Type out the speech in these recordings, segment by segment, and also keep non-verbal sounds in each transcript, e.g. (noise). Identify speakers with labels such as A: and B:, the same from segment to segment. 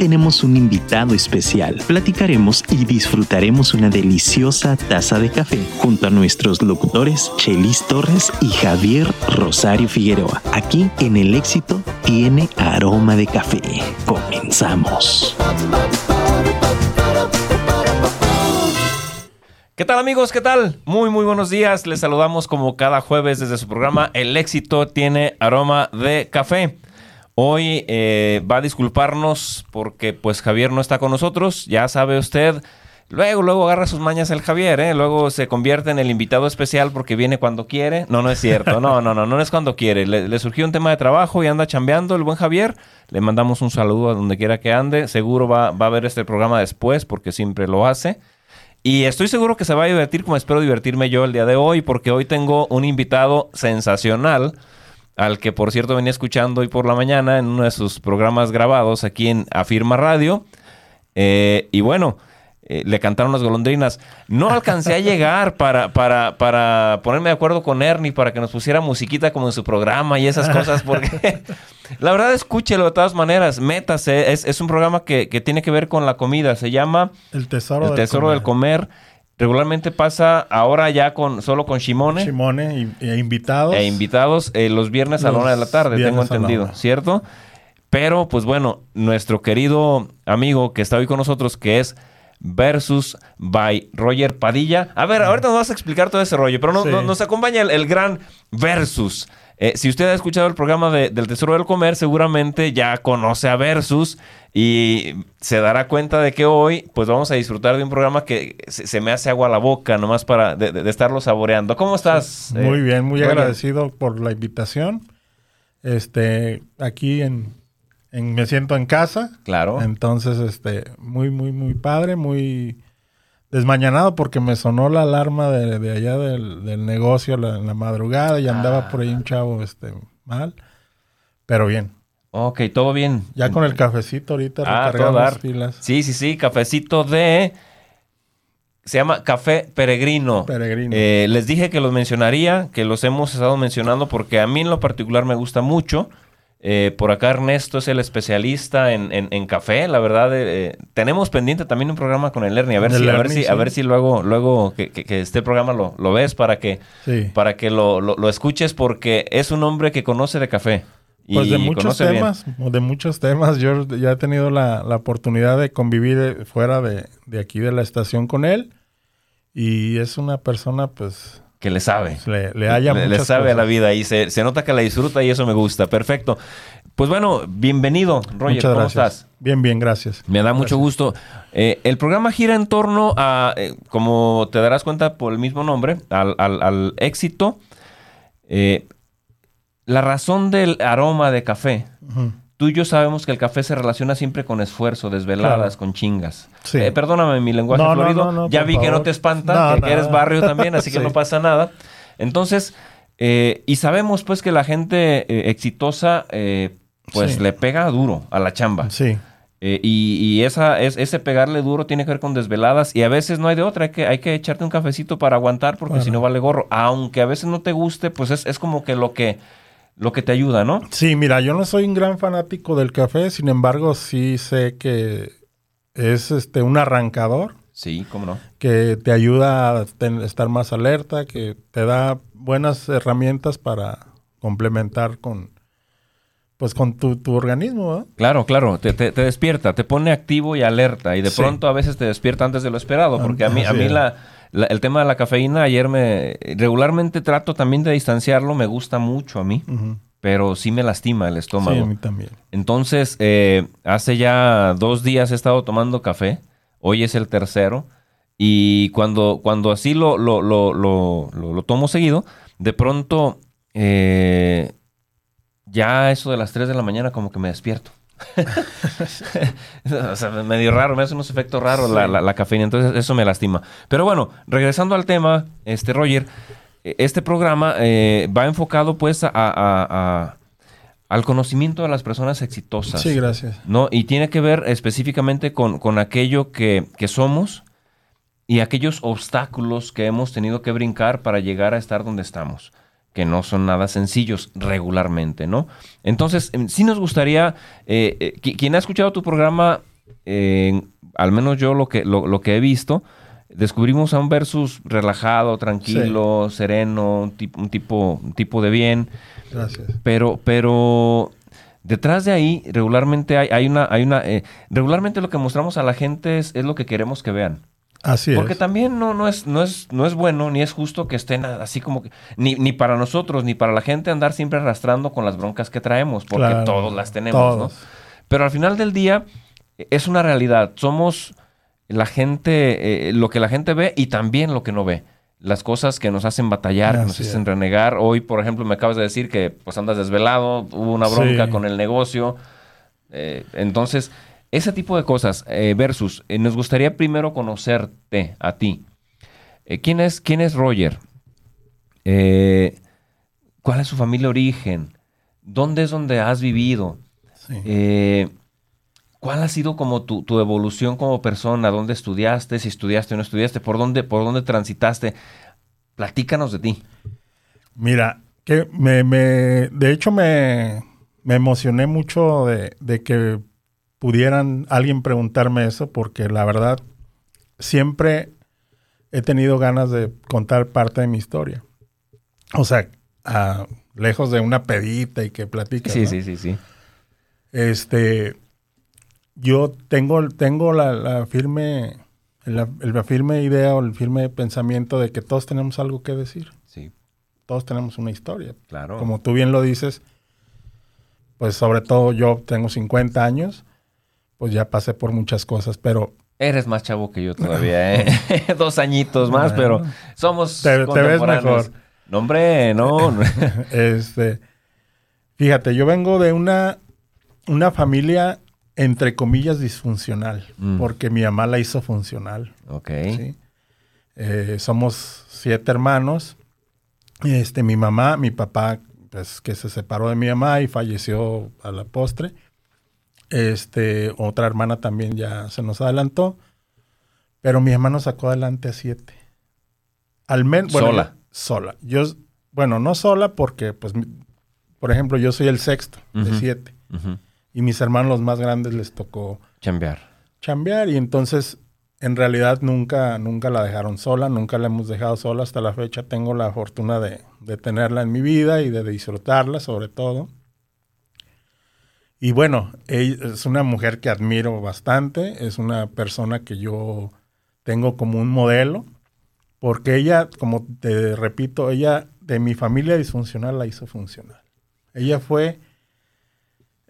A: tenemos un invitado especial. Platicaremos y disfrutaremos una deliciosa taza de café junto a nuestros locutores Chelis Torres y Javier Rosario Figueroa. Aquí en El Éxito tiene aroma de café. Comenzamos.
B: ¿Qué tal amigos? ¿Qué tal? Muy muy buenos días. Les saludamos como cada jueves desde su programa El éxito tiene aroma de café. Hoy eh, va a disculparnos porque pues Javier no está con nosotros. Ya sabe usted. Luego, luego agarra sus mañas el Javier, ¿eh? Luego se convierte en el invitado especial porque viene cuando quiere. No, no es cierto. No, no, no, no es cuando quiere. Le, surgió un tema de trabajo y anda chambeando el buen Javier. Le mandamos un saludo a donde quiera que ande. Seguro va, va a ver este programa después porque siempre lo hace. Y estoy seguro que se va a divertir como espero divertirme yo el día de hoy, porque hoy tengo un invitado sensacional, al que por cierto venía escuchando hoy por la mañana en uno de sus programas grabados aquí en Afirma Radio. Eh, y bueno, eh, le cantaron las golondrinas. No alcancé a (laughs) llegar para, para, para ponerme de acuerdo con Ernie para que nos pusiera musiquita como en su programa y esas cosas, porque (laughs) la verdad escúchelo de todas maneras, métase, es, es un programa que, que, tiene que ver con la comida, se llama
C: El Tesoro,
B: El tesoro del, comer. Regularmente pasa ahora ya con solo con Shimone.
C: Shimone e invitados.
B: E invitados eh, los viernes a la hora de la tarde, tengo entendido, ¿cierto? Pero, pues bueno, nuestro querido amigo que está hoy con nosotros, que es versus by Roger Padilla. A ver, ahorita nos vas a explicar todo ese rollo, pero no, nos acompaña el, gran versus. Eh, si usted ha escuchado el programa de, del Tesoro del Comer, seguramente ya conoce a Versus y se dará cuenta de que hoy pues vamos a disfrutar de un programa que se, me hace agua a la boca nomás para de, estarlo saboreando. ¿Cómo estás?
C: Muy eh, bien, muy agradecido por la invitación. Este, aquí en me siento en casa.
B: Claro.
C: Entonces, este, muy, muy, muy padre, muy desmañanado porque me sonó la alarma de, allá del, negocio en la madrugada y andaba por ahí un chavo, este, mal. Pero bien.
B: Ok, todo bien.
C: Ya con el cafecito ahorita
B: ah, recargamos pilas. Sí, sí, sí, cafecito de... Se llama Café Peregrino.
C: Peregrino.
B: Eh, les dije que los mencionaría, que los hemos estado mencionando porque a mí en lo particular me gusta mucho. Eh, por acá Ernesto es el especialista en, café, la verdad. Eh, eh, tenemos pendiente también un programa con el Ernie, a ver si, a ver si, a ver si luego, luego que, este programa lo, lo ves para que, para que lo, lo, escuches, porque es un hombre que conoce de café.
C: Pues de muchos temas, de muchos temas. Yo ya he tenido la, la oportunidad de convivir fuera de, de aquí de la estación con él. Y es una persona, pues,
B: que le sabe.
C: Le, le haya
B: Le, le sabe a la vida y se, se, nota que la disfruta y eso me gusta. Perfecto. Pues bueno, bienvenido, Roger. ¿Cómo estás?
C: Bien, bien, gracias.
B: Me da mucho gusto. Eh, el programa gira en torno a, eh, como te darás cuenta por el mismo nombre, al, al, éxito. Eh, la razón del aroma de café tú y yo sabemos que el café se relaciona siempre con esfuerzo, desveladas, con chingas. Eh, perdóname mi lenguaje florido. ya vi que no te espanta, que, eres barrio también, así (laughs) que no pasa nada. Entonces, eh, y sabemos pues que la gente eh, exitosa, pues le pega duro a la chamba.
C: Sí.
B: y, esa, es, ese pegarle duro tiene que ver con desveladas y a veces no hay de otra, hay que, hay que echarte un cafecito para aguantar porque si no vale gorro. Aunque a veces no te guste, pues es, es como que lo que lo que te ayuda, ¿no?
C: Sí, mira, yo no soy un gran fanático del café, sin embargo, sí sé que es este un arrancador.
B: Sí, cómo no.
C: Que te ayuda a estar más alerta, que te da buenas herramientas para complementar con pues con tu, organismo, ¿no?
B: Claro, claro, te, te, despierta, te pone activo y alerta y de pronto a veces te despierta antes de lo esperado, porque a mí, a mí la, el tema de la cafeína, ayer me. Regularmente trato también de distanciarlo, me gusta mucho a mí, pero sí me lastima el estómago.
C: Sí, a mí también.
B: Entonces, eh, hace ya dos días he estado tomando café, hoy es el tercero, y cuando, cuando así lo, lo, lo, lo tomo seguido, de pronto. Eh, ya eso de las 3 de la mañana como que me despierto. (laughs) o sea, medio raro, me hace unos efectos raros la, la, cafeína, entonces eso me lastima. Pero bueno, regresando al tema, este Roger, e, este programa eh, va enfocado pues a, al conocimiento de las personas exitosas.
C: Sí, gracias.
B: ¿no? Y tiene que ver específicamente con, con aquello que, que somos y aquellos obstáculos que hemos tenido que brincar para llegar a estar donde estamos que no son nada sencillos regularmente, ¿no? Entonces, em, sí nos gustaría, eh, eh, quien ha escuchado tu programa eh, al menos yo lo que, lo, lo que he visto, descubrimos a un versus relajado, tranquilo, sereno, un tipo, un tipo, un tipo de bien.
C: Gracias.
B: Pero, pero detrás de ahí regularmente hay, hay una, hay una, eh, regularmente lo que mostramos a la gente es, es lo que queremos que vean.
C: Así
B: Porque
C: es.
B: también no, no, es, no, es, no es bueno ni es justo que estén así como que, ni, ni para nosotros ni para la gente andar siempre arrastrando con las broncas que traemos, porque
C: Claro,
B: todos las tenemos,
C: todos.
B: ¿no? Pero al final del día es una realidad. Somos la gente, eh, lo que la gente ve y también lo que no ve. Las cosas que nos hacen batallar, que nos hacen renegar. Hoy, por ejemplo, me acabas de decir que pues andas desvelado, hubo una bronca
C: Sí.
B: con el negocio. Eh, entonces, ese tipo de cosas eh, versus, eh, nos gustaría primero conocerte a ti. Eh, ¿quién, es, ¿Quién es Roger? ¿Cuál es su familia de origen? ¿Dónde es donde has vivido?
C: Sí.
B: ¿Cuál ha sido como tu, tu evolución como persona? ¿Dónde estudiaste? Si estudiaste o no estudiaste, ¿por dónde, por dónde transitaste? Platícanos de ti.
C: Mira, que me, me- de hecho me, me emocioné mucho de, de que pudieran alguien preguntarme eso, porque la verdad siempre he tenido ganas de contar parte de mi historia. O sea, ah, lejos de una pedita y que platique.
B: Sí,
C: ¿no?
B: sí, sí, sí.
C: Este, yo tengo, tengo la, la firme, la, la firme idea o el firme pensamiento de que todos tenemos algo que decir.
B: Sí,
C: Todos tenemos una historia.
B: claro.
C: Como tú bien lo dices, pues sobre todo yo tengo 50 años, pues ya pasé por muchas cosas, pero
B: Eres más chavo que yo todavía, ¿eh? (laughs) Dos añitos más, pero somos
C: Te- te ves mejor.
B: No, hombre, no. (laughs)
C: este, fíjate, yo vengo de una, una familia entre comillas disfuncional,
B: Mm.
C: porque mi mamá la hizo funcional.
B: ok.
C: ¿sí? Eh, somos siete hermanos. Este, mi mamá, mi papá, pues que se separó de mi mamá y falleció a la postre. Este, otra hermana también ya se nos adelantó. Pero mi hermano sacó adelante a siete. Al menos.
B: Sola.
C: sola. Yo, bueno, no sola porque, pues, por ejemplo, yo soy el sexto de siete. Y mis hermanos los más grandes les tocó
B: Chambear.
C: chambear y entonces en realidad nunca, nunca la dejaron sola, nunca la hemos dejado sola hasta la fecha. Tengo la fortuna de, de tenerla en mi vida y de disfrutarla sobre todo. Y bueno, es una mujer que admiro bastante, es una persona que yo tengo como un modelo, porque ella, como te repito, ella de mi familia disfuncional la hizo funcional. Ella fue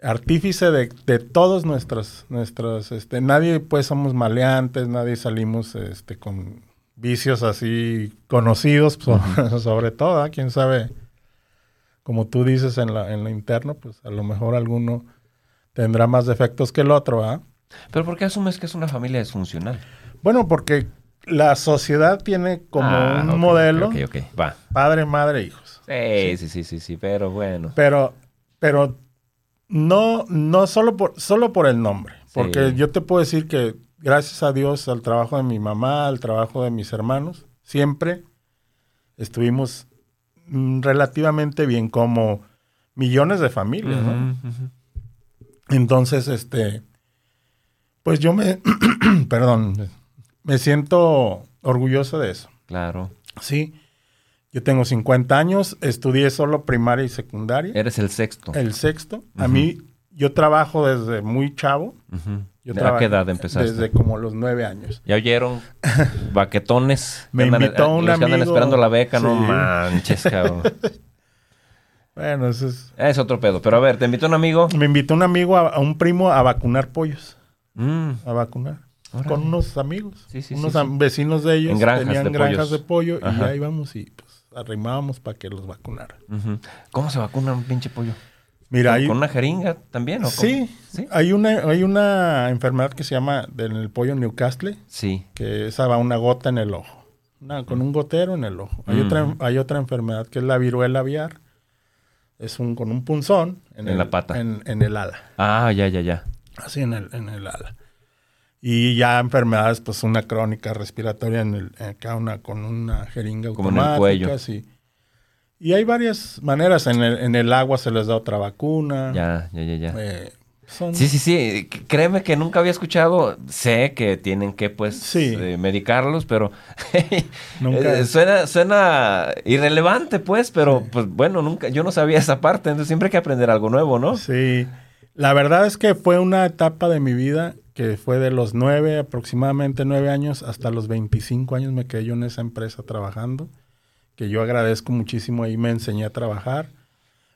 C: artífice de, de todos nuestros, nuestros, este, nadie pues somos maleantes, nadie salimos este, con vicios así conocidos, (laughs) so- sobre todo, ¿ah? quién sabe, como tú dices en la, en la interna, pues a lo mejor alguno tendrá más defectos que el otro, ¿ah?
B: ¿Pero por qué asumes que es una familia disfuncional?
C: Bueno, porque la sociedad tiene como
B: Ah,
C: un modelo,
B: va.
C: padre, madre, hijos.
B: Sí, sí, sí, sí, sí, pero bueno.
C: Pero, pero no, no solo por, solo por el nombre. Porque
B: Sí.
C: yo te puedo decir que gracias a Dios, al trabajo de mi mamá, al trabajo de mis hermanos, siempre estuvimos mm, relativamente bien, como millones de familias, ¿no? Entonces, este, pues yo me, (clears throat) perdón, me siento orgulloso de eso.
B: Claro.
C: Sí, yo tengo 50 años, estudié solo primaria y secundaria.
B: Eres el sexto.
C: El sexto. A mí, yo trabajo desde muy chavo.
B: Ujú.
C: Yo
B: ¿A qué edad empezaste?
C: Desde como los nueve años.
B: ¿Ya oyeron? (laughs) Baquetones.
C: Me
B: andan-
C: invitó un
B: los que andan
C: amigo.
B: esperando la beca, no manches, cabrón. (laughs)
C: Bueno, eso es...
B: es otro pedo. Pero a ver, ¿te invitó un amigo?
C: Me invitó un amigo, a, a un primo, a vacunar pollos.
B: Mm,
C: A vacunar.
B: Órale.
C: Con unos amigos.
B: Sí, sí,
C: unos
B: sí,
C: vecinos de ellos.
B: En granjas
C: tenían
B: de
C: granjas
B: pollos.
C: de pollo. Y ahí íbamos y pues arrimábamos para que los vacunaran.
B: ¿Cómo se vacuna un pinche pollo?
C: Mira,
B: ¿Con, con una jeringa también? ¿o?
C: Sí,
B: ¿Sí?
C: Hay, una, hay una enfermedad que se llama del pollo Newcastle.
B: Sí.
C: que esa va una gota en el ojo, una- con un gotero en el ojo. Hay, otra,
B: Mm.
C: hay otra enfermedad que es la viruela aviar, es un con un punzón
B: En
C: el-
B: la pata.
C: en, en el ala,
B: Ah, ya, ya, ya.
C: así en el, en el ala. Y ya enfermedades, pues una crónica respiratoria en el, acá una, con una jeringa
B: Como en el
C: automática,
B: cuello.
C: Y hay varias maneras, en el, en el agua se les da otra vacuna.
B: Ya, ya, ya, ya.
C: Eh, son...
B: Sí, sí, sí. Créeme que nunca había escuchado. Sé que tienen que, pues,
C: Sí.
B: eh, medicarlos, pero (laughs)
C: Nunca-
B: eh, suena, suena irrelevante, pues, pero, pues, bueno, nunca, yo no sabía esa parte. Entonces siempre hay que aprender algo nuevo, ¿no?
C: Sí, la verdad es que fue una etapa de mi vida que fue de los nueve, aproximadamente nueve años, hasta los 25 años me quedé yo en esa empresa trabajando, que yo agradezco muchísimo, ahí me enseñé a trabajar.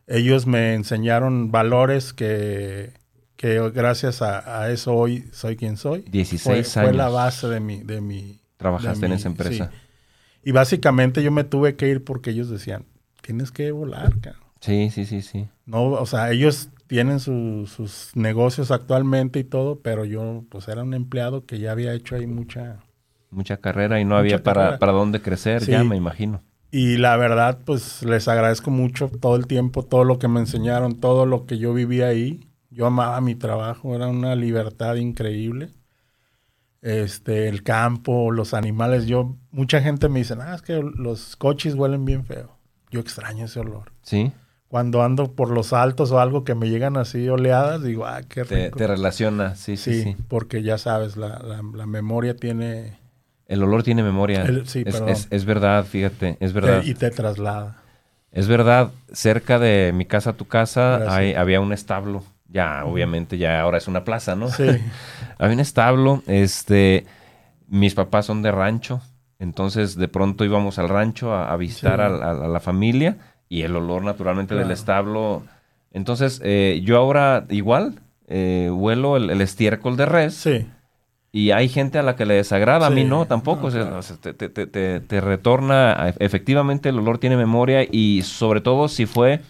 C: Ellos me enseñaron valores que, que gracias a, a eso hoy soy quien soy.
B: 16
C: fue, Fue la
B: años.
C: base de mi... De mi
B: Trabajaste
C: de
B: en esa empresa.
C: sí. Y básicamente yo me tuve que ir porque ellos decían, tienes que volar, cabrón.
B: Sí, sí, sí, sí.
C: No, o sea, ellos tienen su- sus negocios actualmente y todo, pero yo pues era un empleado que ya había hecho ahí mucha...
B: Mucha carrera y no había para, para dónde crecer,
C: Sí.
B: ya me imagino.
C: Y la verdad, pues les agradezco mucho todo el tiempo, todo lo que me enseñaron, todo lo que yo viví ahí. Yo amaba mi trabajo, era una libertad increíble. Este, el campo, los animales. Yo, mucha gente me dice, ah, es que los coches huelen bien feo. Yo extraño ese olor.
B: Sí,
C: Cuando ando por los altos o algo que me llegan así oleadas, digo, ah, qué rico.
B: te relaciona, sí, sí,
C: Sí,
B: sí.
C: porque ya sabes, la, la- la memoria tiene...
B: El olor tiene memoria.
C: El- sí,
B: es, es- es verdad, fíjate, es verdad.
C: te- y te traslada.
B: Es verdad, cerca de mi casa, tu casa, hay- había un establo. Ya, obviamente, ya ahora es una plaza, ¿no?
C: Sí, (laughs)
B: había un establo, este, mis papás son de rancho, entonces de pronto íbamos al rancho a, a visitar
C: Sí.
B: a, a- a la familia y el olor naturalmente del establo. Entonces, eh, yo ahora igual eh, huelo el, el estiércol de res
C: sí.
B: y hay gente a la que le desagrada, a mí no, tampoco.
C: no,
B: o sea,
C: claro.
B: o sea, te, te- te- te- retorna, a- efectivamente el olor tiene memoria y sobre todo si fue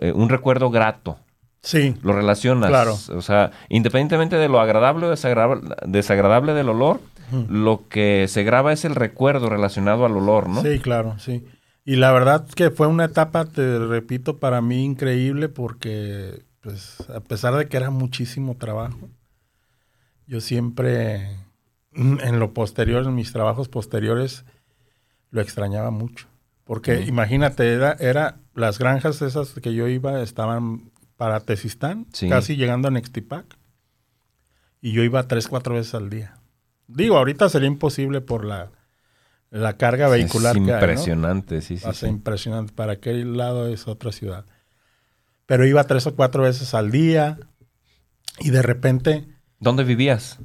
B: eh, un recuerdo grato.
C: Sí,
B: Lo relacionas.
C: Claro.
B: O sea, independientemente de lo agradable o desagradable, desagradable del olor, lo que se graba es el recuerdo relacionado al olor, ¿no?
C: Sí, claro, sí. Y la verdad que fue una etapa, te repito, para mí increíble porque, pues, a pesar de que era muchísimo trabajo, yo siempre, mm, en lo posterior, en mis trabajos posteriores, lo extrañaba mucho. Porque imagínate, era, era, las granjas esas que yo iba estaban para Tezistán,
B: Sí.
C: casi llegando a Nextipac. Y yo iba tres, cuatro veces al día. Digo, ahorita sería imposible por la, la carga vehicular
B: Es
C: que hay, ¿no?
B: impresionante, sí, sí, sí.
C: impresionante. Para aquel lado es otra ciudad. Pero iba tres o cuatro veces al día y de repente
B: ¿Dónde vivías?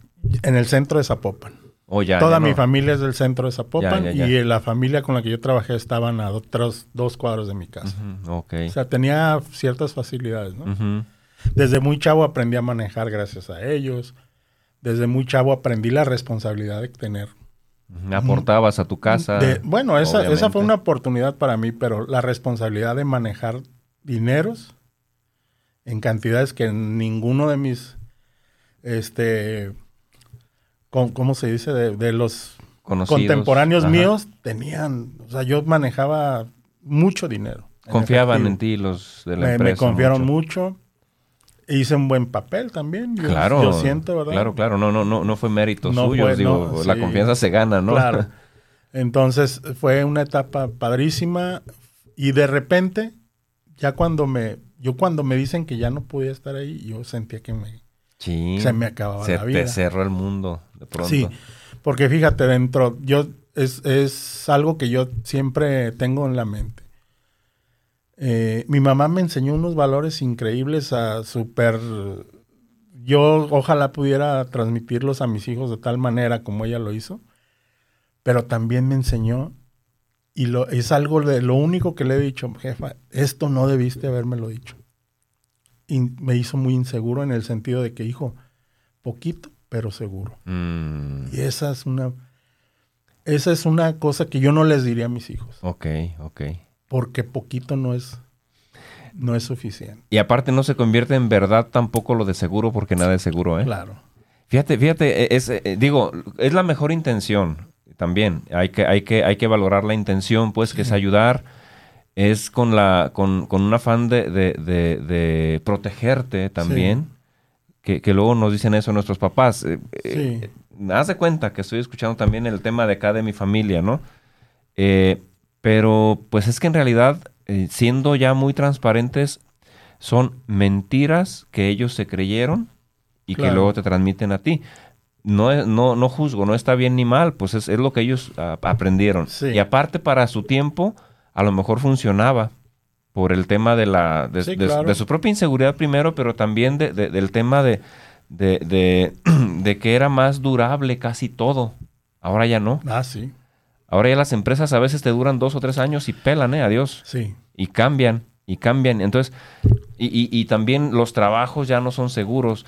C: en el centro de Zapopan.
B: Oh, ya,
C: Toda
B: ya
C: mi
B: no.
C: familia es del centro de Zapopan
B: Ya,
C: y la familia con la que yo trabajé estaban a otros dos cuadros de mi casa.
B: Ok.
C: O sea, tenía ciertas facilidades, ¿no? Desde muy chavo aprendí a manejar gracias a ellos. Desde muy chavo aprendí la responsabilidad de tener
B: Ujú. Aportabas a tu casa.
C: De- bueno, esa, esa fue una oportunidad para mí, pero la responsabilidad de manejar dineros en cantidades que ninguno de mis, este, con- ¿cómo se dice? De, de los
B: Conocidos.
C: contemporáneos
B: Ajá.
C: míos tenían, o sea, yo manejaba mucho dinero. en
B: Confiaban en ti los de la
C: Me, me
B: empresa.
C: confiaron
B: mucho.
C: mucho. Hice un buen papel también. Yo,
B: Claro,
C: yo siento, ¿verdad?
B: claro, claro, no, no, no, no fue mérito
C: No
B: suyo,
C: fue,
B: digo,
C: no,
B: la
C: sí.
B: confianza se gana, ¿no?
C: Claro. (laughs) Entonces fue una etapa padrísima y de repente, ya cuando me, yo cuando me dicen que ya no podía estar ahí, yo sentía que me,
B: Sí.
C: se me acababa
B: Se
C: la vida.
B: te cerró el mundo de pronto.
C: Sí, porque fíjate, dentro, yo, es, es algo que yo siempre tengo en la mente. Eh, mi mamá me enseñó unos valores increíbles a super... Yo ojalá pudiera transmitirlos a mis hijos de tal manera como ella lo hizo, pero también me enseñó, y lo, es algo de lo único que le he dicho, jefa, esto no debiste habérmelo dicho. Me hizo muy inseguro en el sentido de que, hijo, poquito, pero seguro.
B: Mm,
C: Y esa es una esa es una cosa que yo no les diría a mis hijos,
B: ok, ok.
C: porque poquito no es no es suficiente.
B: Y aparte no se convierte en verdad tampoco lo de seguro porque nada es seguro, ¿eh?
C: Claro.
B: Fíjate, fíjate, e- es, eh, digo, es la mejor intención también. Hay que, hay que, hay que valorar la intención, pues, que es ayudar. Es con la, con, con un afán de, de, de- de protegerte también. Que, que luego nos dicen eso nuestros papás. Eh, eh, haz de cuenta que estoy escuchando también el tema de acá de mi familia, ¿no? Eh, pero pues es que en realidad, eh, siendo ya muy transparentes, son mentiras que ellos se creyeron y que luego te transmiten a ti. No, no, no juzgo, no está bien ni mal, pues es, es lo que ellos aprendieron.
C: Sí.
B: Y aparte para su tiempo, a lo mejor funcionaba por el tema de la de,
C: Sí,
B: de-
C: claro.
B: de su propia inseguridad primero, pero también de- de- del tema de, (clears throat) de, que era más durable casi todo. Ahora ya no.
C: Ah, sí,
B: Ahora ya las empresas a veces te duran dos o tres años y pelan, ¿eh? Adiós.
C: sí.
B: Y cambian, y cambian. Entonces, y, y- y también los trabajos ya no son seguros.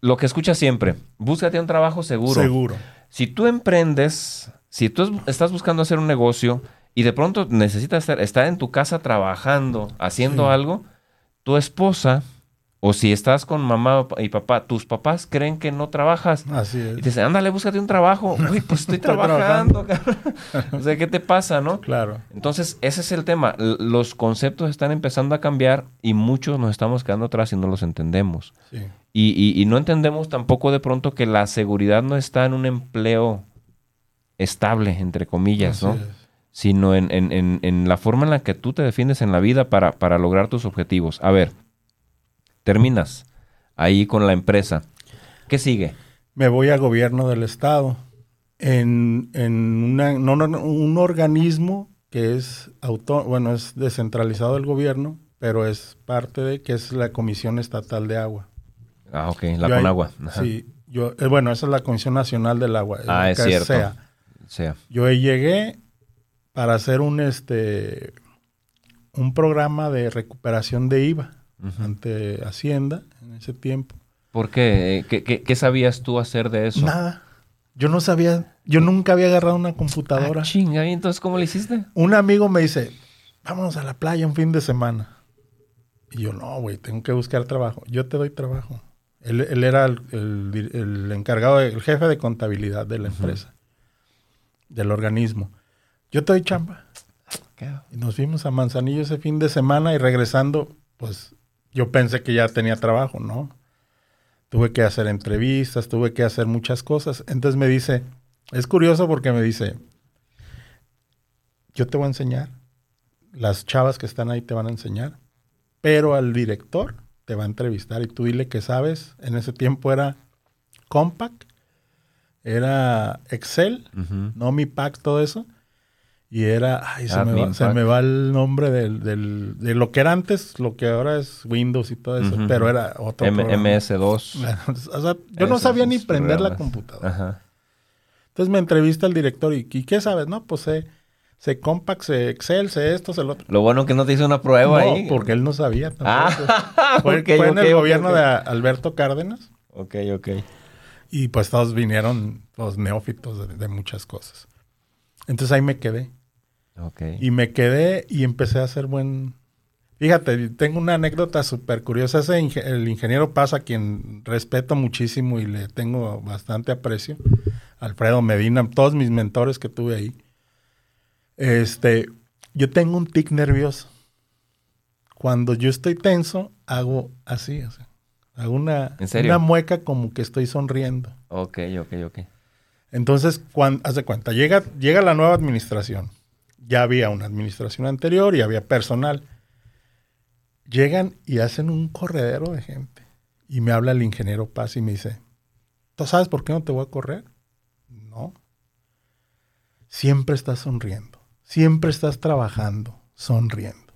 B: Lo que escuchas siempre, búscate un trabajo seguro.
C: Seguro.
B: Si tú emprendes, si tú es- estás buscando hacer un negocio y de pronto necesitas estar, estar en tu casa trabajando, haciendo
C: Sí.
B: algo, tu esposa, o si estás con mamá y papá, tus papás creen que no trabajas.
C: Así
B: Y
C: es.
B: te dicen, ándale, búscate un trabajo. (laughs) Uy, pues estoy trabajando. o sea, ¿qué te pasa, no?
C: Claro.
B: Entonces, ese es el tema. L- Los conceptos están empezando a cambiar y muchos nos estamos quedando atrás y no los entendemos.
C: Sí.
B: Y, y- y no entendemos tampoco de pronto que la seguridad no está en un empleo estable, entre comillas,
C: Así
B: ¿no?
C: es.
B: Sino en, en- en- en la forma en la que tú te defiendes en la vida para, para lograr tus objetivos. A ver, terminas ahí con la empresa. ¿Qué sigue?
C: Me voy a gobierno del estado en, en una- no, no, un organismo que es auto, bueno, es descentralizado del gobierno, pero es parte de que es la Comisión Estatal de Agua.
B: Ah, ok, la
C: Yo
B: Conagua.
C: Sí, yo, eh, bueno, esa es la Comisión Nacional del Agua.
B: Ah, es cierto.
C: SEA.
B: Sea,
C: Yo ahí llegué para hacer un este un programa de recuperación de IVA ante Hacienda en ese tiempo.
B: ¿por qué? Eh, ¿Qué, qué, qué sabías tú hacer de eso?
C: Nada. Yo no sabía, yo nunca había agarrado una computadora.
B: Ah, chinga, ¿y entonces cómo le hiciste?
C: un amigo me dice, vámonos a la playa un fin de semana. Y yo, no, güey, tengo que buscar trabajo. Yo te doy trabajo. Él, él era el, el- el encargado, de- el jefe de contabilidad de la empresa, del organismo. Yo te doy chamba. Y nos fuimos a Manzanillo ese fin de semana y regresando, pues yo pensé que ya tenía trabajo, ¿no? Tuve que hacer entrevistas, tuve que hacer muchas cosas. Entonces me dice, es curioso porque me dice, yo te voy a enseñar, las chavas que están ahí te van a enseñar, pero al director te va a entrevistar y tú dile que sabes, en ese tiempo era Compact, era Excel,
B: Ujú.
C: no mi pack, todo eso. Y era, ay, se, me va, se me va el nombre del, del- de lo que era antes, lo que ahora es Windows y todo eso, pero era otro
B: M-
C: programa.
B: MS2. (laughs)
C: o sea, yo no sabía ni prender la computadora.
B: Ajá.
C: Entonces me entrevista el director y, ¿y qué sabes? No, pues sé, sé Compact, sé Excel, sé esto, sé lo otro.
B: Lo bueno que no te hizo una prueba
C: no,
B: ahí.
C: porque él no sabía tampoco.
B: Ah, (laughs)
C: fue en el gobierno de Alberto Cárdenas
B: Ok, ok.
C: y pues todos vinieron los neófitos de, de muchas cosas. Entonces ahí me quedé.
B: Ok.
C: Y me quedé y empecé a hacer buen... Fíjate, tengo una anécdota súper curiosa. Ese inge- el ingeniero Paz, a quien respeto muchísimo y le tengo bastante aprecio. Alfredo Medina, todos mis mentores que tuve ahí. Este, yo tengo un tic nervioso. Cuando yo estoy tenso, hago así, o sea, hago una, mueca como que estoy sonriendo.
B: Ok, ok, ok.
C: Entonces, cuando, haz de cuenta, llega, llega la nueva administración. Ya había una administración anterior y había personal. Llegan y hacen un corredero de gente. Y me habla el ingeniero Paz y me dice, ¿tú sabes por qué no te voy a correr? No. Siempre estás sonriendo. Siempre estás trabajando, sonriendo.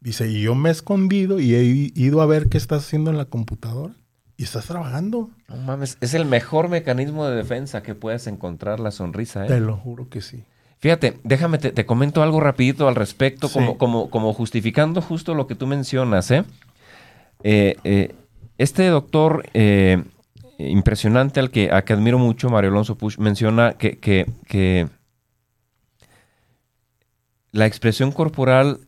C: Dice, y yo me he escondido y he ido a ver qué estás haciendo en la computadora. Y estás trabajando.
B: No mames, es el mejor mecanismo de defensa que puedes encontrar la sonrisa, ¿eh?
C: Te lo juro que sí.
B: Fíjate, déjame, te, te comento algo rapidito al respecto,
C: Sí.
B: como, como, como justificando justo lo que tú mencionas, ¿eh? Eh, eh, este doctor eh, impresionante al que, a que admiro mucho, Mario Alonso Push, menciona que, que, que la expresión corporal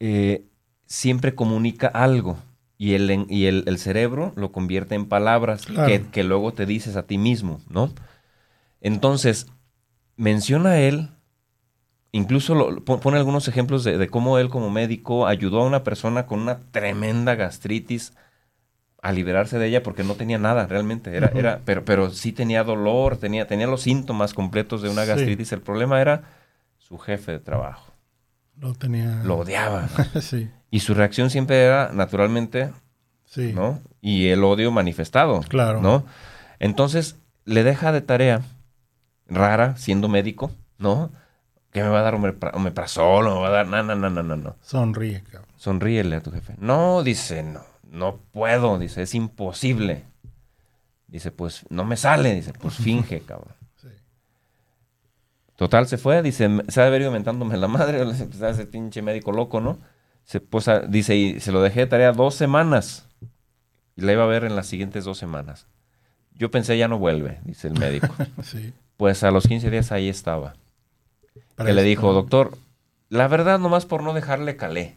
B: eh, siempre comunica algo y, el, y el, el cerebro lo convierte en palabras
C: Claro.
B: que, que luego te dices a ti mismo, ¿no? Entonces, menciona él, incluso lo- pone algunos ejemplos de, de cómo él como médico ayudó a una persona con una tremenda gastritis a liberarse de ella porque no tenía nada realmente, era, era, pero, pero sí tenía dolor, tenía, tenía los síntomas completos de una
C: Sí.
B: gastritis. El problema era su jefe de trabajo.
C: Lo tenía.
B: Lo odiaba. (laughs)
C: sí.
B: Y su reacción siempre era, naturalmente,
C: Sí.
B: ¿no? Y el odio manifestado.
C: Claro.
B: ¿No? Entonces, le deja de tarea rara, siendo médico, ¿no? Que me va a dar omepra- omeprazol, o me va a dar... No, no, no, no, no.
C: Sonríe, cabrón.
B: Sonríele a tu jefe. No, dice, no, no puedo, dice, es imposible. Dice, pues, no me sale, dice, pues (laughs) finge, cabrón.
C: Sí.
B: Total, se fue, dice, se ha de haber ido mentándome la madre, (laughs) pues, ese pinche médico loco, ¿no? Se posa, dice, y se lo dejé de tarea dos semanas. Y la iba a ver en las siguientes dos semanas. Yo pensé, ya no vuelve, dice el médico. (laughs)
C: Sí.
B: Pues a los 15 días ahí estaba.
C: Para
B: que le dijo, doctor, la verdad, nomás por no dejarle calé.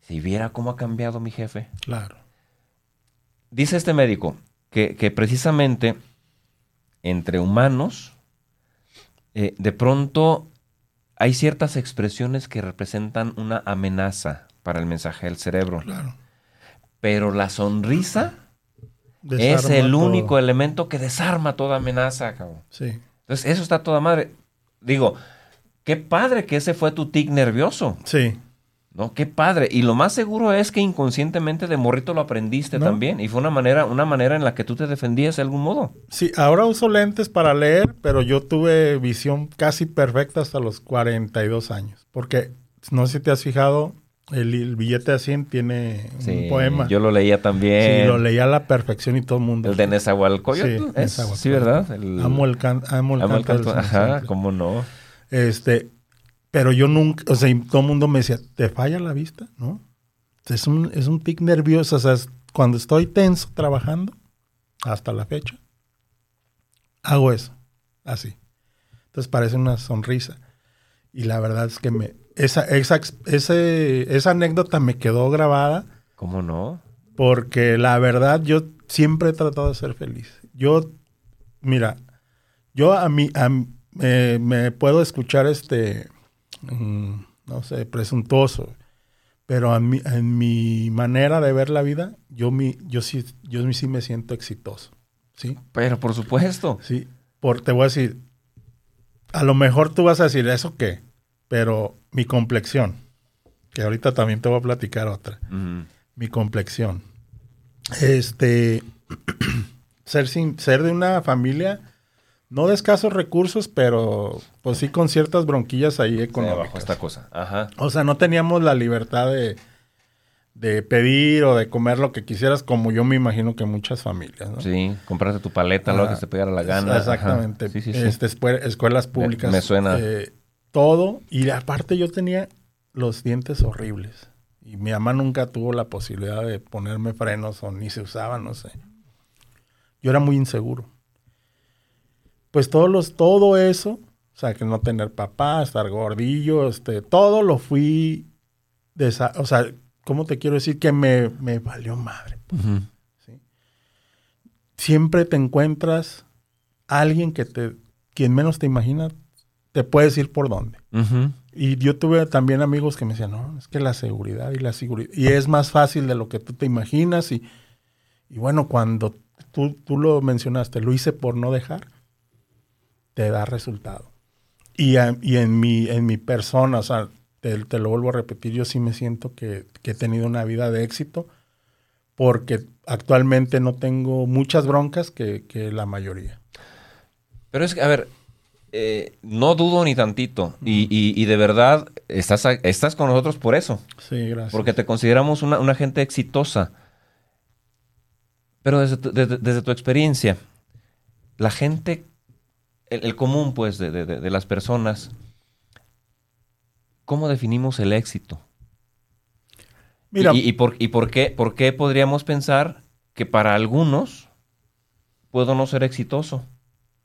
B: Si viera cómo ha cambiado mi jefe.
C: Claro.
B: Dice este médico que, que precisamente entre humanos, eh, de pronto hay ciertas expresiones que representan una amenaza para el mensaje del cerebro.
C: Claro.
B: Pero la sonrisa es el
C: todo.
B: único elemento que desarma toda amenaza, cabrón.
C: Sí.
B: Entonces, eso está toda madre. Digo, qué padre que ese fue tu tic nervioso,
C: Sí.
B: ¿no? Qué padre. Y lo más seguro es que inconscientemente de morrito lo aprendiste
C: ¿No?
B: también. Y fue una manera, una manera en la que tú te defendías de algún modo.
C: Sí, ahora uso lentes para leer, pero yo tuve visión casi perfecta hasta los 42 años. Porque, no sé si te has fijado, el, el billete de 100 tiene un poema.
B: Yo lo leía también.
C: Sí, lo leía a la perfección y todo el mundo.
B: El de Nezahualcóyotl.
C: Sí,
B: ¿es?
C: Nezahualcóyotl.
B: Sí, ¿verdad? El-
C: Amo el, can- amo el
B: amo el
C: canto del
B: canto. Ajá, cómo no.
C: Este, pero yo nunca, o sea, y todo el mundo me decía, ¿te falla la vista? ¿No? Es un, es un tic nervioso, o sea, es- cuando estoy tenso trabajando, hasta la fecha, hago eso, así. Entonces parece una sonrisa. Y la verdad es que me, esa, esa, ese, esa anécdota me quedó grabada
B: ¿Cómo no?
C: porque la verdad yo siempre he tratado de ser feliz. Yo, mira, yo a mí, a eh, me puedo escuchar este, mm, no sé, presuntuoso, pero a mí, en mi manera de ver la vida, yo, mi, yo, sí, yo sí me siento exitoso. ¿sí?
B: Pero por supuesto.
C: Sí, por, te voy a decir, a lo mejor tú vas a decir, ¿eso qué? Pero mi complexión, que ahorita también te voy a platicar otra mi complexión. Este, (clears throat) ser, sin, ser de una familia, no de escasos recursos, pero pues sí con ciertas bronquillas ahí económicas.
B: esta cosa. Ajá.
C: O sea, no teníamos la libertad de, de pedir o de comer lo que quisieras, como yo me imagino que muchas familias, ¿no?
B: Sí, comprarte tu paleta, lo
C: Ah,
B: que se te pegara la gana.
C: Exactamente.
B: Sí, sí, sí.
C: Este, escue- escuelas públicas.
B: me suena.
C: eh, todo. Y aparte yo tenía los dientes horribles. Y mi mamá nunca tuvo la posibilidad de ponerme frenos o ni se usaban, no sé. Yo era muy inseguro. Pues todos los, todo eso, o sea, que no tener papá, estar gordillo, este, todo lo fui, desa- o sea, ¿cómo te quiero decir? Que me, me valió madre
B: Ujú.
C: siempre te encuentras alguien que te, quien menos te imagina, te puede decir por dónde. Y yo tuve también amigos que me decían, no, es que la seguridad y la seguridad, y es más fácil de lo que tú te imaginas. Y, y bueno, cuando tú, tú lo mencionaste, lo hice por no dejar, te da resultado. Y, a- y en, mi, en mi persona, o sea, te, te lo vuelvo a repetir, yo sí me siento que, que he tenido una vida de éxito porque actualmente no tengo muchas broncas que, que la mayoría.
B: Pero es que, a ver, eh, no dudo ni tantito. Y, y- y de verdad, estás, a- estás con nosotros por eso.
C: Sí, gracias.
B: Porque te consideramos una, una gente exitosa. Pero desde tu, desde- desde tu experiencia, la gente, el, el común, pues, de, de- de- de las personas, ¿cómo definimos el éxito?
C: Mira,
B: ¿Y, y por, y por qué, por qué podríamos pensar que para algunos puedo no ser exitoso?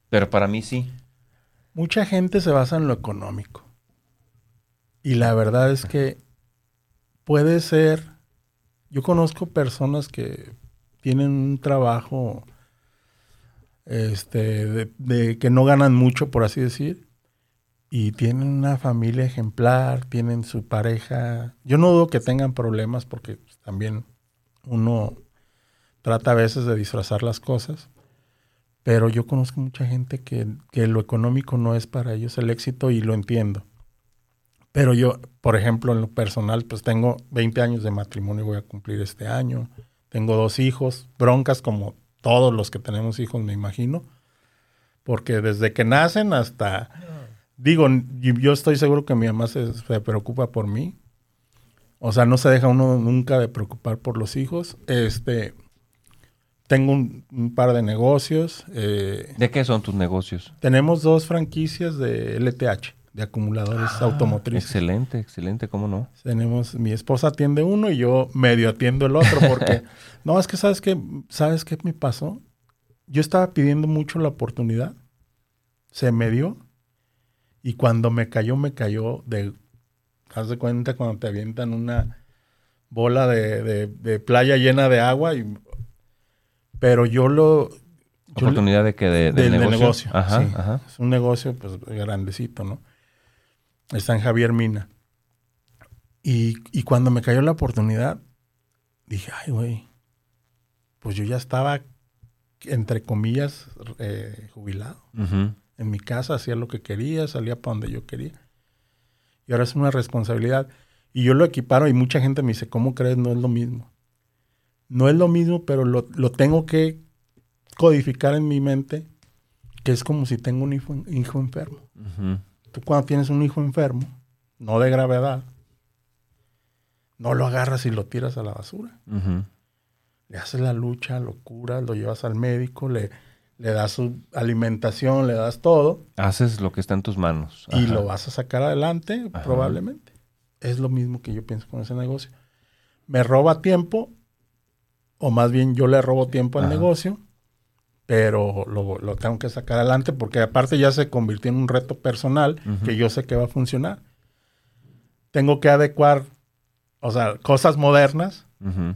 B: Pero para mí sí.
C: Mucha gente se basa en lo económico. Y la verdad es que puede ser, yo conozco personas que tienen un trabajo este, de, que no ganan mucho, por así decir, y tienen una familia ejemplar, tienen su pareja. Yo no dudo que tengan problemas porque también uno trata a veces de disfrazar las cosas. Pero yo conozco mucha gente que, que lo económico no es para ellos el éxito y lo entiendo. Pero yo, por ejemplo, en lo personal, pues tengo 20 años de matrimonio, voy a cumplir este año. Tengo dos hijos, broncas como todos los que tenemos hijos, me imagino. Porque desde que nacen hasta... Digo, yo estoy seguro que mi mamá se, se preocupa por mí. O sea, no se deja uno nunca de preocupar por los hijos. Este, tengo un, par de negocios. Eh,
B: ¿De qué son tus negocios?
C: Tenemos dos franquicias de LTH, de acumuladores
B: Ah,
C: automotrices.
B: Excelente, excelente, ¿cómo no?
C: Tenemos, mi esposa atiende uno y yo medio atiendo el otro porque, (laughs) no, es que sabes qué, ¿sabes qué me pasó? Yo estaba pidiendo mucho la oportunidad, se me dio y cuando me cayó, me cayó de, haz de cuenta cuando te avientan una bola de, de- de playa llena de agua y, pero yo lo, yo le-
B: ¿Oportunidad de que de,
C: del negocio.
B: negocio? Ajá,
C: sí.
B: ajá.
C: Es un negocio pues grandecito, ¿no? Está en Javier Mina. Y, y cuando me cayó la oportunidad, dije, ay, güey, pues yo ya estaba, entre comillas, eh, jubilado. En mi casa hacía lo que quería, salía para donde yo quería. Y ahora es una responsabilidad. Y yo lo equiparo y mucha gente me dice, ¿cómo crees? No es lo mismo. No es lo mismo, pero lo, lo tengo que codificar en mi mente, que es como si tengo un hijo, hijo enfermo. Tú cuando tienes un hijo enfermo, no de gravedad, no lo agarras y lo tiras a la basura. Le haces la lucha, lo curas, lo llevas al médico, le, le das su alimentación, le das todo.
B: Haces lo que está en tus manos.
C: y lo vas a sacar adelante,
B: Ajá.
C: probablemente. Es lo mismo que yo pienso con ese negocio. Me roba tiempo, o más bien yo le robo tiempo al
B: Ajá.
C: negocio, pero lo, lo tengo que sacar adelante porque aparte ya se convirtió en un reto personal que yo sé que va a funcionar. Tengo que adecuar, o sea, cosas modernas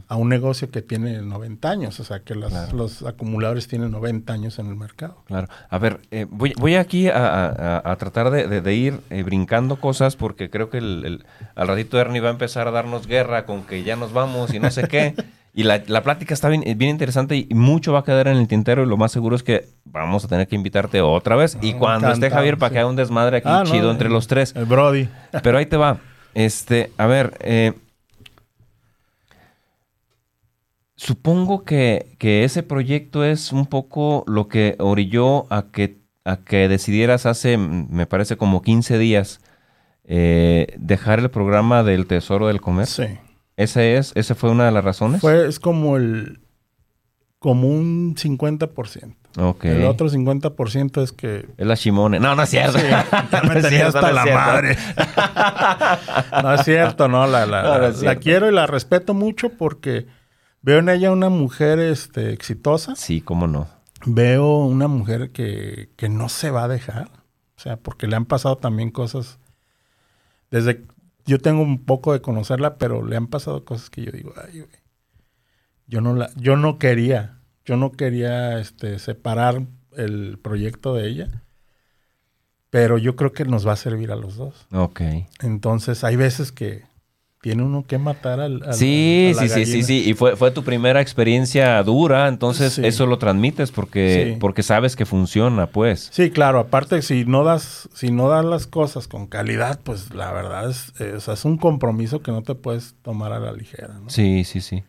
C: a un negocio que tiene 90 años, o sea, que las-
B: Claro.
C: los acumuladores tienen 90 años en el mercado.
B: Claro. A ver, eh, voy, voy aquí a, a- a- a tratar de, de- de ir eh, brincando cosas porque creo que el, el- al ratito Ernie va a empezar a darnos guerra con que ya nos vamos y no sé qué. (laughs) Y la, la plática está bien, bien interesante y mucho va a quedar en el tintero y lo más seguro es que vamos a tener que invitarte otra vez. y
C: Ah,
B: cuando esté Javier para
C: sí.
B: que haga un desmadre aquí
C: Ah,
B: chido entre los tres.
C: El Brody.
B: Pero ahí te va. Este, a ver, eh, supongo que, que ese proyecto es un poco lo que orilló a que, a que decidieras hace, me parece, como 15 días eh, dejar el programa del Tesoro del Comercio.
C: Sí.
B: ¿Ese es, ¿Esa fue una de las razones?
C: Fue, es como el, como un 50%.
B: Ok.
C: El otro 50% es que
B: Es la Shimone. No, no es cierto.
C: ya (laughs)
B: No
C: me
B: es
C: tenía
B: cierto,
C: hasta
B: no
C: la
B: cierto.
C: madre. (laughs) no es cierto, no, la, la,
B: No, no
C: la- quiero y la respeto mucho porque veo en ella una mujer este, exitosa.
B: Sí, cómo no.
C: Veo una mujer que, que no se va a dejar. O sea, porque le han pasado también cosas. Desde yo tengo un poco de conocerla, pero le han pasado cosas que yo digo, ay, güey. Yo no la, yo no quería, yo no quería este, separar el proyecto de ella. Pero yo creo que nos va a servir a los dos.
B: Ok.
C: Entonces, hay veces que tiene uno que matar al. al-
B: Sí,
C: a la
B: sí, sí, sí, sí. Y fue, fue tu primera experiencia dura, entonces
C: Sí.
B: eso lo transmites porque,
C: Sí.
B: porque sabes que funciona, pues.
C: Sí, claro. Aparte, si no das, si no das las cosas con calidad, pues la verdad es, eh, o sea, es un compromiso que no te puedes tomar a la ligera. ¿no?
B: Sí, sí, sí.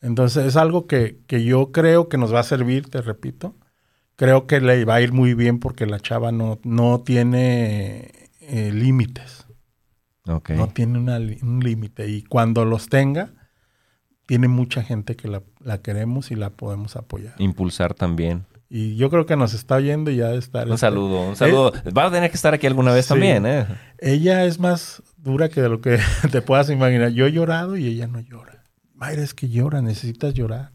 C: Entonces es algo que, que yo creo que nos va a servir, te repito. Creo que le va a ir muy bien porque la chava no, no tiene eh, límites. No tiene una un límite. Y cuando los tenga, tiene mucha gente que la, la queremos y la podemos apoyar.
B: Impulsar también.
C: Y yo creo que nos está oyendo y ya de estar.
B: Un
C: este,
B: saludo, un saludo. Va a tener que estar aquí alguna vez
C: Sí.
B: también, ¿eh?
C: Ella es más dura que de lo que (laughs) te puedas imaginar. Yo he llorado y ella no llora. Mayra, es que llora, necesitas llorar.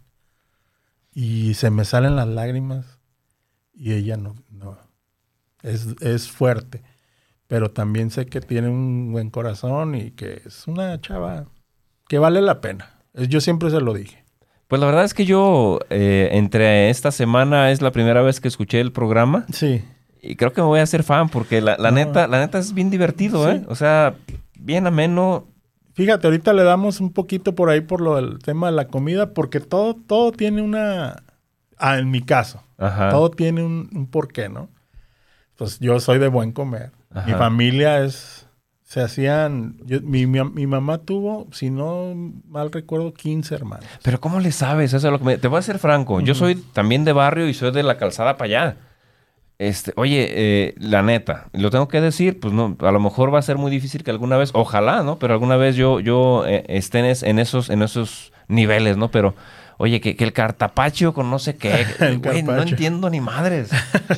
C: Y se me salen las lágrimas y ella no. no. Es, es fuerte. Pero también sé que tiene un buen corazón y que es una chava que vale la pena. Yo siempre se lo dije.
B: Pues la verdad es que yo, eh, entre esta semana es la primera vez que escuché el programa
C: Sí.
B: y creo que me voy a hacer fan porque la, la
C: No.
B: neta, la neta es bien divertido,
C: Sí.
B: ¿eh? O sea, bien ameno.
C: Fíjate, ahorita le damos un poquito por ahí por lo del tema de la comida, porque todo, todo tiene una. Ah, en mi caso,
B: Ajá.
C: todo tiene un, un porqué, ¿no? Pues yo soy de buen comer. Mi familia es se hacían, yo- mi, mi, mi mamá tuvo, si no mal recuerdo, 15 hermanos.
B: Pero ¿cómo le sabes? Eso es lo que me- Te voy a ser franco. Yo soy también de barrio y soy de la calzada para allá. Este, oye, eh, la neta, lo tengo que decir, pues no, a lo mejor va a ser muy difícil que alguna vez, ojalá, ¿no? Pero alguna vez yo, yo eh, esté en, es- en esos, en esos niveles, ¿no? Pero, oye, que, que el cartapacho con no sé qué, (laughs) güey, no entiendo ni madres.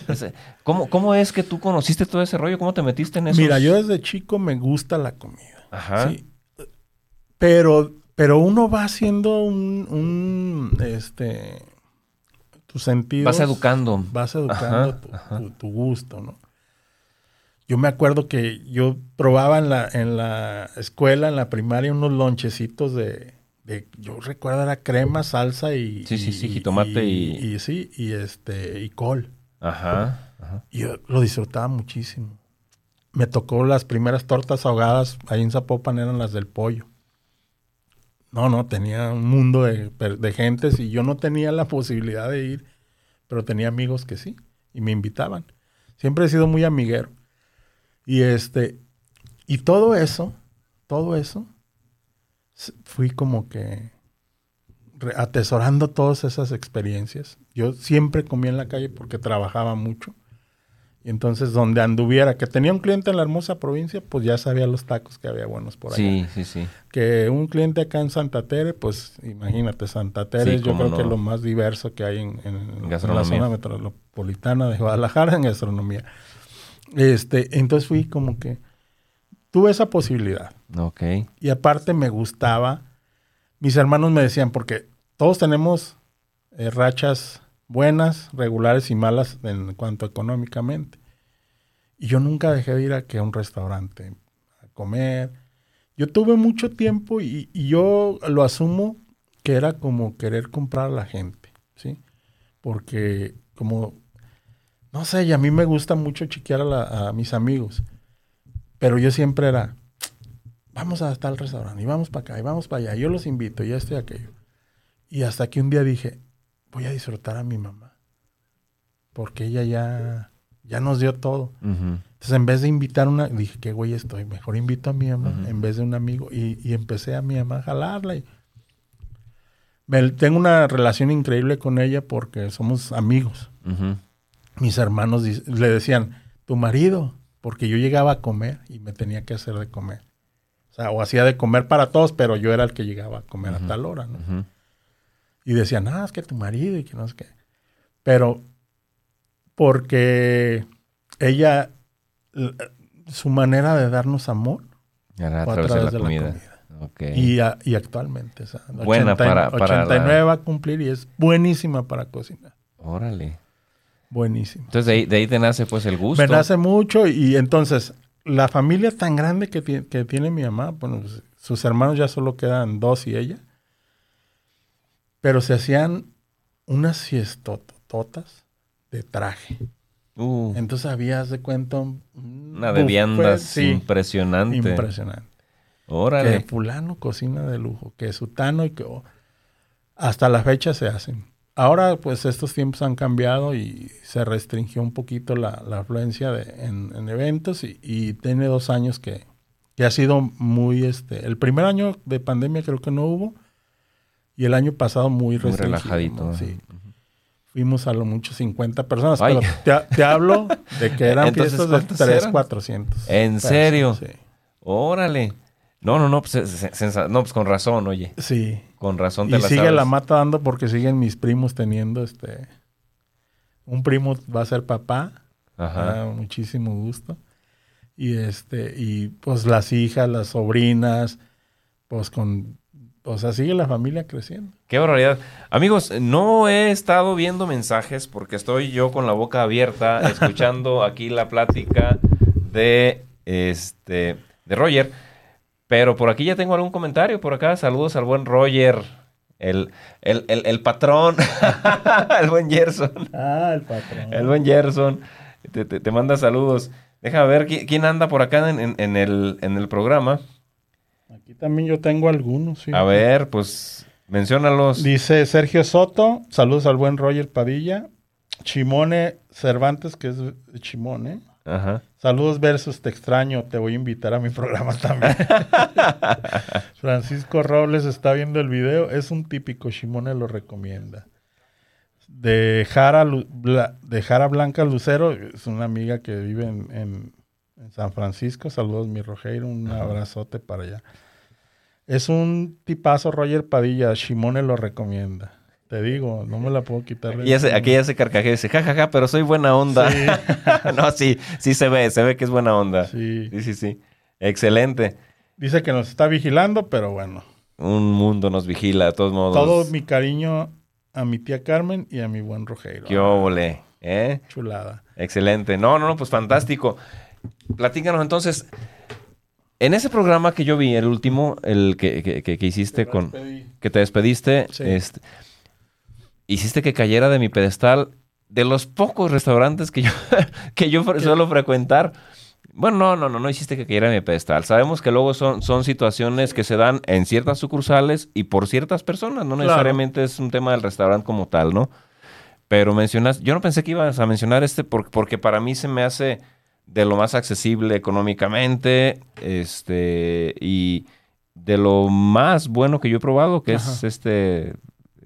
B: (laughs) ¿Cómo, ¿Cómo es que tú conociste todo ese rollo? ¿Cómo te metiste en eso?
C: Mira, yo desde chico me gusta la comida.
B: Ajá.
C: Sí. Pero, pero uno va haciendo un, un, este, tus sentidos.
B: Vas educando.
C: Vas educando
B: Ajá,
C: tu,
B: ajá.
C: tu- tu gusto, ¿no? Yo me acuerdo que yo probaba en la, en la escuela, en la primaria, unos lonchecitos de, de- yo recuerdo era crema, salsa y...
B: Sí, sí, sí, jitomate y-
C: y... sí, y este, y col.
B: Ajá. ajá.
C: Y yo lo disfrutaba muchísimo. Me tocó las primeras tortas ahogadas ahí en Zapopan, eran las del pollo. No, no, tenía un mundo de, de gentes y yo no tenía la (laughs) posibilidad de ir, pero tenía amigos que sí, y me invitaban. Siempre he sido muy amiguero. Y este, y todo eso, todo eso, fui como que atesorando todas esas experiencias. Yo siempre comía en la calle porque trabajaba mucho. Y entonces donde anduviera, que tenía un cliente en la hermosa provincia, pues ya sabía los tacos que había buenos por allá.
B: Sí, sí, sí.
C: Que un cliente acá en Santa Tere, pues imagínate, Santa Tere
B: Sí,
C: es yo creo
B: no.
C: que es lo más diverso que hay en, en- en la zona metropolitana de Guadalajara en gastronomía. Este, entonces fui como que tuve esa posibilidad.
B: Ok.
C: Y aparte me gustaba, mis hermanos me decían, porque todos tenemos eh, rachas buenas, regulares y malas en cuanto económicamente. Y yo nunca dejé de ir a, que a un restaurante a comer. Yo tuve mucho tiempo y, y yo lo asumo que era como querer comprar a la gente, ¿sí? Porque como, no sé, y a mí me gusta mucho chiquear a, la- a mis amigos. Pero yo siempre era, vamos a tal restaurante, y vamos para acá, y vamos para allá, yo los invito, y esto y aquello. Y hasta que un día dije, voy a disfrutar a mi mamá, porque ella ya, ya nos dio todo. Entonces, en vez de invitar a una, dije, qué güey estoy, mejor invito a mi mamá en vez de un amigo. Y, y empecé a mi mamá a jalarla. Y me- tengo una relación increíble con ella porque somos amigos. Mis hermanos le decían, tu marido, porque yo llegaba a comer y me tenía que hacer de comer. O sea, o hacía de comer para todos, pero yo era el que llegaba a comer a tal hora, ¿no? Y decían, ah, es que tu marido y que no sé qué. Pero porque ella, l- su manera de darnos amor
B: Era a
C: fue a
B: través de la
C: través de la
B: comida.
C: comida.
B: Ok.
C: Y, a- y actualmente, o sea,
B: Buena para- para
C: 89
B: la-
C: va a cumplir y es buenísima para cocinar.
B: Órale.
C: Buenísima.
B: Entonces de ahí, de ahí te nace pues el gusto.
C: Me nace mucho y entonces la familia tan grande que, que tiene mi mamá, bueno, pues, sus hermanos ya solo quedan dos y ella, pero se hacían unas fiestototas de traje.
B: Uh,
C: Entonces había, de cuenta, un un
B: una viandas
C: sí,
B: impresionante.
C: impresionante.
B: Órale.
C: Que fulano cocina de lujo, que sutano y que oh, hasta la fecha se hacen. Ahora, pues estos tiempos han cambiado y se restringió un poquito la, la afluencia de- en, en eventos y, y tiene dos años que, que ha sido muy, este, el primer año de pandemia creo que no hubo y el año pasado muy
B: Muy
C: restringido.
B: relajadito.
C: ¿no? Sí. Fuimos a lo mucho 50 personas,
B: Ay.
C: pero te, te hablo de que (laughs) eran
B: Entonces,
C: fiestas de
B: ¿cuántos
C: 3,
B: eran?
C: 400.
B: ¿En serio?
C: Sí.
B: Órale. No, no, no, pues, se- se- sensa- no, pues con razón, oye.
C: Sí.
B: Con razón te
C: Y
B: la
C: sigue
B: sabes.
C: la mata dando porque siguen mis primos teniendo este. Un primo va a ser papá.
B: Ajá.
C: muchísimo gusto. Y este, y pues las hijas, las sobrinas, pues con. O sea, sigue la familia creciendo.
B: Qué barbaridad. Amigos, no he estado viendo mensajes porque estoy yo con la boca abierta (laughs) escuchando aquí la plática de este de Roger. Pero por aquí ya tengo algún comentario. Por acá, saludos al buen Roger. El, el, el, el patrón. (laughs) el buen Gerson.
C: Ah, el patrón.
B: El buen Gerson. Te, te- te manda saludos. Déjame ver qui- quién anda por acá en, en- en el, en el programa.
C: Aquí también yo tengo algunos. sí.
B: A ver, pues, menciónalos.
C: Dice Sergio Soto, saludos al buen Roger Padilla. Chimone Cervantes, que es Chimone.
B: Ajá.
C: Saludos versus, te extraño, te voy a invitar a mi programa (laughs) también. (laughs) Francisco Robles está viendo el video, es un típico, Shimone lo recomienda. De Jara, Lu- Bla- de Jara Blanca Lucero, es una amiga que vive en, en- en San Francisco. Saludos, mi Rogeiro, un abrazote para allá. Es un tipazo, Roger Padilla, Shimone lo recomienda. Te digo, no me la puedo quitar. de
B: Y aquí ya se carcajea y dice, jajaja, pero soy buena onda.
C: Sí. (laughs)
B: no, sí, sí se ve, se ve que es buena onda.
C: Sí.
B: Sí, sí, sí. Excelente.
C: Dice que nos está vigilando, pero bueno.
B: Un mundo nos vigila, de todos modos.
C: Todo mi cariño a mi tía Carmen y a mi buen Rogeiro.
B: Qué óvole, ¿eh?
C: Chulada.
B: Excelente. No, no, no, pues fantástico. Platícanos entonces. En ese programa que yo vi, el último, el que, que- que- que hiciste con. que te despediste,
C: Sí.
B: este, hiciste que cayera de mi pedestal de los pocos restaurantes que yo, (laughs) que yo suelo frecuentar. Bueno, no, no, no, no hiciste que cayera de mi pedestal. Sabemos que luego son, son situaciones que se dan en ciertas sucursales y por ciertas personas. No
C: Claro.
B: necesariamente es un tema del restaurante como tal, ¿no? Pero mencionas, yo no pensé que ibas a mencionar este por- porque para mí se me hace de lo más accesible económicamente, este, y de lo más bueno que yo he probado, que es este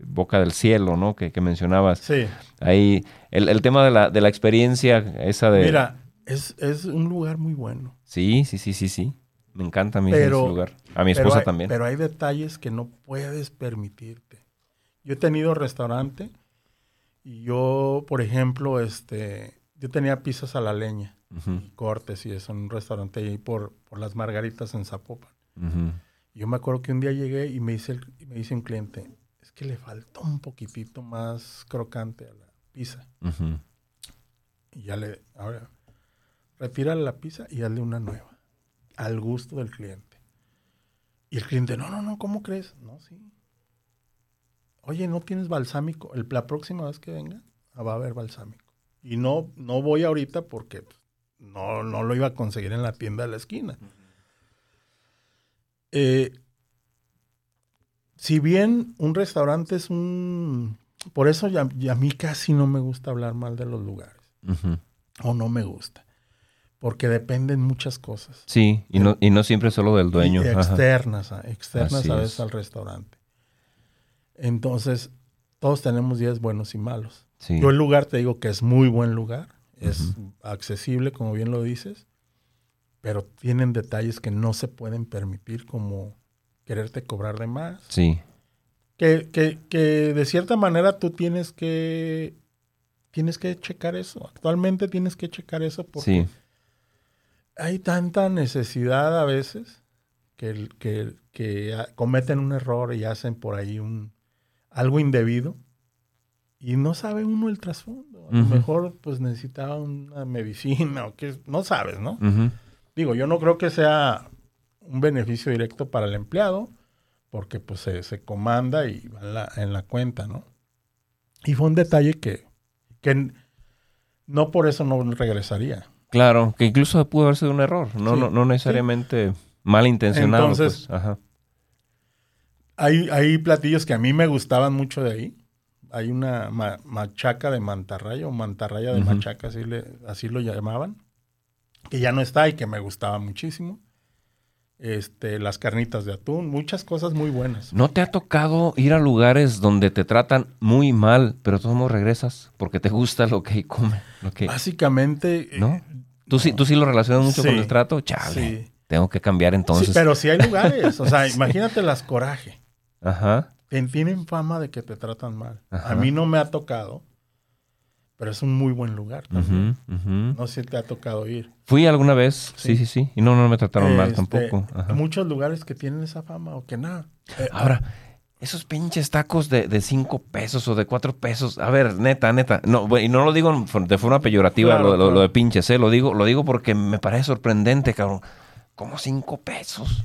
B: Boca del Cielo, ¿no? Que, que mencionabas.
C: Sí.
B: Ahí, el, el tema de la, de la experiencia, esa de...
C: Mira, es, es un lugar muy bueno.
B: Sí, sí, sí, sí, sí. Me encanta a mí
C: Pero-
B: ese lugar. A mi esposa
C: hay-
B: también.
C: Pero hay detalles que no puedes permitirte. Yo he tenido restaurante y yo, por ejemplo, este, yo tenía pizzas a la leña, y cortes y eso en un restaurante ahí por, por las margaritas en Zapopan. Yo me acuerdo que un día llegué y me dice, el- me dice un cliente, que le faltó un poquitito más crocante a la pizza. Y ya le, ahora, retírale la pizza y hazle una nueva, al gusto del cliente. Y el cliente, no, no, no, ¿cómo crees? No, sí. Oye, ¿no tienes balsámico? El- la próxima vez que venga, ah, va a haber balsámico. Y no, no voy ahorita porque pues, no, no lo iba a conseguir en la tienda de la esquina. Eh, si bien un restaurante es un... Por eso ya, ya a mí casi no me gusta hablar mal de los lugares o no me gusta. Porque dependen muchas cosas.
B: Sí, y no, y no siempre solo del dueño.
C: Y externas, a- externas
B: Así
C: a veces
B: es.
C: al restaurante. Entonces, todos tenemos días buenos y malos.
B: Sí.
C: Yo el lugar te digo que es muy buen lugar. Es accesible, como bien lo dices. Pero tienen detalles que no se pueden permitir, como quererte cobrar de más.
B: Sí.
C: Que, que, que de cierta manera tú tienes que tienes que checar eso. Actualmente tienes que checar eso porque
B: Sí.
C: hay tanta necesidad a veces que, que, cometen un error y hacen por ahí un algo indebido y no sabe uno el trasfondo. A lo mejor pues necesitaba una medicina o que no sabes, ¿no? Digo, yo no creo que sea un beneficio directo para el empleado, porque pues se, se comanda y va en la, en la cuenta, ¿no? Y fue un detalle que, que no por eso no regresaría.
B: Claro, que incluso pudo haber sido un error. No,
C: Sí,
B: no, no necesariamente malintencionado.
C: Entonces-
B: pues. Ajá.
C: Hay, hay platillos que a mí me gustaban mucho de ahí. Hay una ma- machaca de mantarraya o mantarraya de machaca, así, le, así lo llamaban, que ya no está y que me gustaba muchísimo. Este, las carnitas de atún, muchas cosas muy buenas.
B: ¿No te ha tocado ir a lugares donde te tratan muy mal, pero tú no regresas porque te gusta lo que que...
C: Básicamente, eh,
B: ¿No? ¿Tú, Sí, ¿Tú sí lo relacionas mucho
C: Sí.
B: con el trato? Chale.
C: Sí.
B: Tengo que cambiar entonces.
C: Sí, pero sí hay lugares. O sea, (laughs) imagínate las coraje.
B: Ajá.
C: Tien- Tienen fama de que te tratan mal.
B: Ajá.
C: A mí no me ha tocado, pero es un muy buen lugar. también. No sé si te ha tocado ir.
B: Fui alguna vez, sí, sí,
C: Sí.
B: sí. Y no, no me trataron mal
C: Este,
B: tampoco. Ajá.
C: Muchos lugares que tienen esa fama o que nada. Eh,
B: Ahora, esos pinches tacos de, de cinco pesos o de cuatro pesos. A ver, neta, neta. No, y no lo digo de forma peyorativa
C: Claro,
B: lo, lo- lo
C: claro.
B: de pinches, ¿eh? Lo digo, lo digo porque me parece sorprendente, cabrón. ¿Cómo cinco pesos?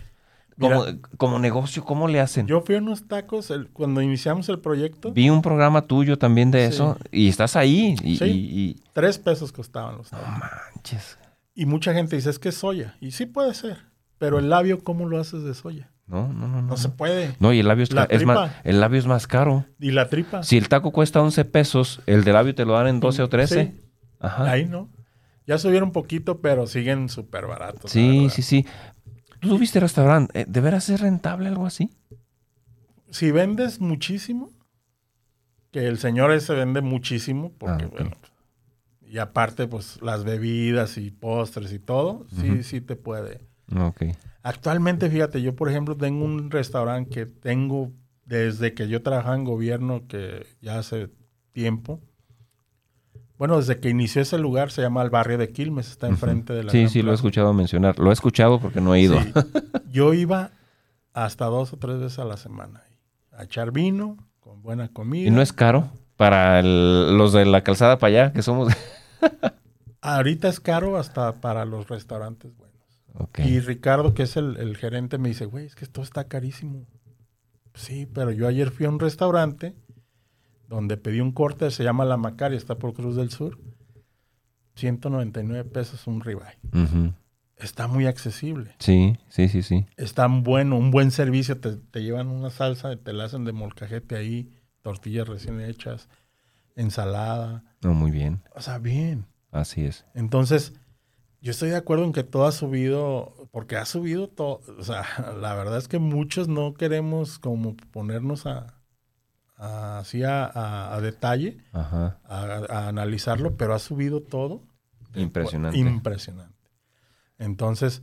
B: Como,
C: Mira.
B: como negocio, ¿cómo le hacen?
C: Yo fui a unos tacos el- cuando iniciamos el proyecto.
B: Vi un programa tuyo también de
C: Sí.
B: eso y estás ahí. Y,
C: Sí.
B: y- y-
C: Tres pesos costaban los
B: no
C: tacos.
B: manches.
C: Y mucha gente dice, es que es soya. Y sí puede ser. Pero el labio, ¿cómo lo haces de soya?
B: No, no, no. No,
C: No se puede.
B: No, y el labio es,
C: La
B: ca- es más, el labio es más caro.
C: Y la tripa.
B: Si el taco cuesta 11 pesos, el de labio te lo dan en 12 o 13.
C: Sí.
B: Ajá.
C: Ahí no. Ya subieron un poquito, pero siguen súper baratos.
B: Sí, sí, sí. ¿Tú tuviste restaurante? Eh, ¿De veras es rentable algo así?
C: Si vendes muchísimo, que el señor ese vende muchísimo, porque
B: Ah,
C: bueno, y aparte, pues las bebidas y postres y todo, sí, sí te puede.
B: Ok.
C: Actualmente, fíjate, yo por ejemplo tengo un restaurante que tengo desde que yo trabajaba en gobierno, que ya hace tiempo. Bueno, desde que inició ese lugar se llama el barrio de Quilmes, está enfrente de la
B: Sí,
C: Gran
B: sí, lo he escuchado mencionar. Lo he escuchado porque no he ido.
C: Sí. (laughs) Yo iba hasta dos o tres veces a la semana a echar vino, con buena comida.
B: ¿Y no es caro? Para el- los de la calzada para allá, que somos... (laughs)
C: Ahorita es caro hasta para los restaurantes buenos.
B: ok.
C: Y Ricardo, que es el, el gerente, me dice, güey, es que esto está carísimo. Sí, pero yo ayer fui a un restaurante donde pedí un corte, se llama La Macaria, está por Cruz del Sur. 199 pesos un ribeye. Está muy accesible.
B: Sí, sí, sí, sí.
C: Está bueno, un buen servicio. Te, te llevan una salsa, te la hacen de molcajete ahí, tortillas recién hechas, ensalada.
B: No, muy bien.
C: O sea, bien.
B: Así es.
C: Entonces, yo estoy de acuerdo en que todo ha subido, porque ha subido todo. O sea, (laughs) la verdad es que muchos no queremos como ponernos a- así a, a- a detalle,
B: Ajá.
C: a, a analizarlo, pero ha subido todo.
B: Impresionante.
C: Impresionante. Entonces,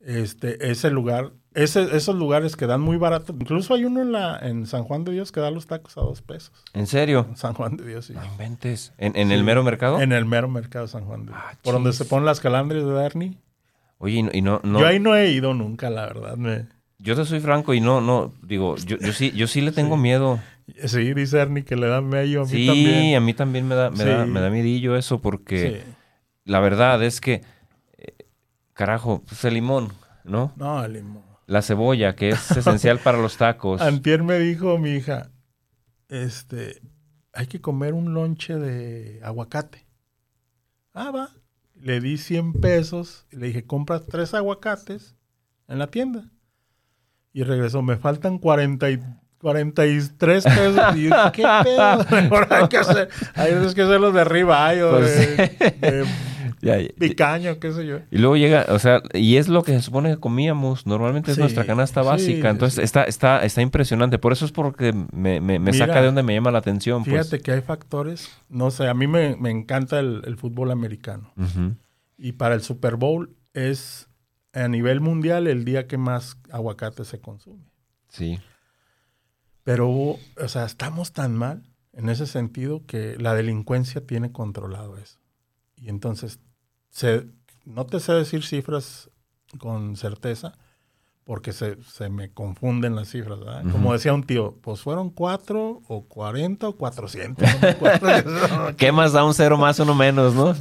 C: este, ese lugar, ese, esos lugares que dan muy barato, incluso hay uno en la, en San Juan de Dios que da los tacos a dos pesos.
B: ¿En serio?
C: En San Juan de Dios, sí.
B: No inventes. ¿En, en
C: Sí.
B: el mero mercado?
C: En el mero mercado de San Juan de Dios.
B: Ah,
C: por donde se ponen las calandrias de Bernie.
B: Oye, y no, y no, no-
C: Yo ahí no he ido nunca, la verdad. me-
B: yo te soy franco y no, no, digo, yo, yo sí, yo sí le tengo
C: Sí.
B: miedo.
C: Sí, dice Ernie que le da medio a mí
B: Sí,
C: también.
B: a mí también me da, me da,
C: Sí.
B: me da miedillo eso porque
C: Sí.
B: la verdad es que, eh, carajo, pues el limón, ¿no?
C: No, el limón.
B: La cebolla, que es esencial para los tacos. (laughs)
C: Antier me dijo mi hija, este, hay que comer un lonche de aguacate. Ah, va. Le di 100 pesos y le dije, compra tres aguacates en la tienda. Y regresó, me faltan 40 y 43 pesos. Y yo, ¿qué pedo? (laughs) Mejor hay que hacer, hay veces que hacerlos de ribeye o
B: Pues
C: de, de (laughs)
B: Ya, ya.
C: picaño, qué sé yo.
B: Y luego llega, o sea, y es lo que se supone que comíamos. Normalmente es
C: Sí,
B: nuestra canasta
C: sí,
B: básica. Entonces
C: sí.
B: está, está, está impresionante. Por eso es porque me, me, me
C: Mira,
B: saca de donde me llama la atención.
C: Fíjate
B: Pues.
C: que hay factores, no sé, a mí me, me encanta el, el fútbol americano. Y para el Super Bowl es a nivel mundial el día que más aguacate se consume.
B: Sí.
C: Pero, hubo- o sea, estamos tan mal en ese sentido que la delincuencia tiene controlado eso. Y entonces, se, no te sé decir cifras con certeza, porque se, se me confunden las cifras. ¿verdad? Como decía un tío, pues fueron cuatro o cuarenta o cuatrocientos. (laughs) no.
B: ¿Qué más da un cero más, uno menos, no?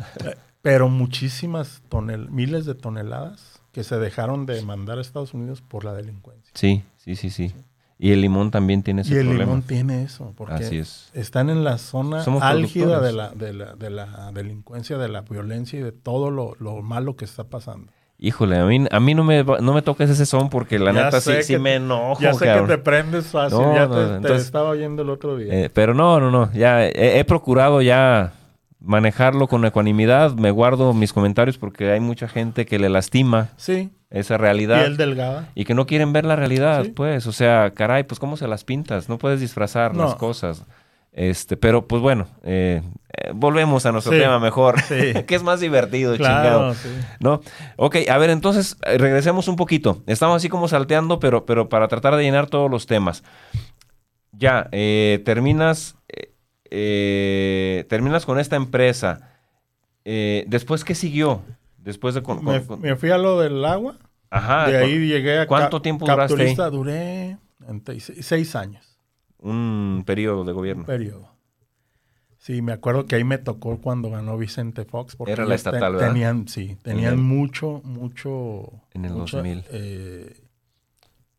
C: Pero muchísimas tonel miles de toneladas que se dejaron de mandar a Estados Unidos por la delincuencia.
B: Sí, sí, sí, sí. Y el limón también tiene ese
C: y el
B: problema.
C: limón tiene eso, porque
B: Así es.
C: están en la zona
B: Somos
C: álgida de la, de, la, de la delincuencia, de la violencia y de todo lo, lo malo que está pasando.
B: Híjole, a mí, a mí no, me, no me toques ese son porque la
C: Ya
B: neta sí,
C: sé
B: sí
C: que-
B: me enojo.
C: ya sé
B: cabrón.
C: que te prendes fácil,
B: No,
C: ya
B: no,
C: te, te
B: entonces-
C: estaba oyendo el otro día.
B: Eh, pero no, no, no. Ya he, he procurado ya manejarlo con ecuanimidad. Me guardo mis comentarios porque hay mucha gente que le lastima
C: sí,
B: esa realidad.
C: piel delgada.
B: Y que no quieren ver la realidad,
C: Sí.
B: pues. O sea, caray, pues cómo se las pintas. No puedes disfrazar
C: No.
B: las cosas. Este, pero pues bueno, eh, eh, volvemos a nuestro
C: Sí.
B: tema mejor.
C: Sí. (laughs)
B: que es más divertido,
C: Claro,
B: chingado.
C: sí.
B: ¿No? Ok, a ver, entonces eh, regresemos un poquito. Estamos así como salteando, pero, pero para tratar de llenar todos los temas. Ya, eh, terminas, terminas con esta empresa. ¿Después qué siguió? Después de... Con,
C: Me,
B: con-
C: me fui a lo del agua,
B: ajá,
C: de ahí llegué a
B: ¿Cuánto tiempo duraste ahí?
C: duré 36 seis años.
B: un periodo de gobierno.
C: periodo. Sí, me acuerdo que ahí me tocó cuando ganó Vicente Fox. Porque
B: Era la
C: te-
B: estatal, ¿verdad?
C: Tenían, sí, tenían
B: el-
C: mucho, mucho...
B: En el
C: mucha,
B: 2000.
C: eh,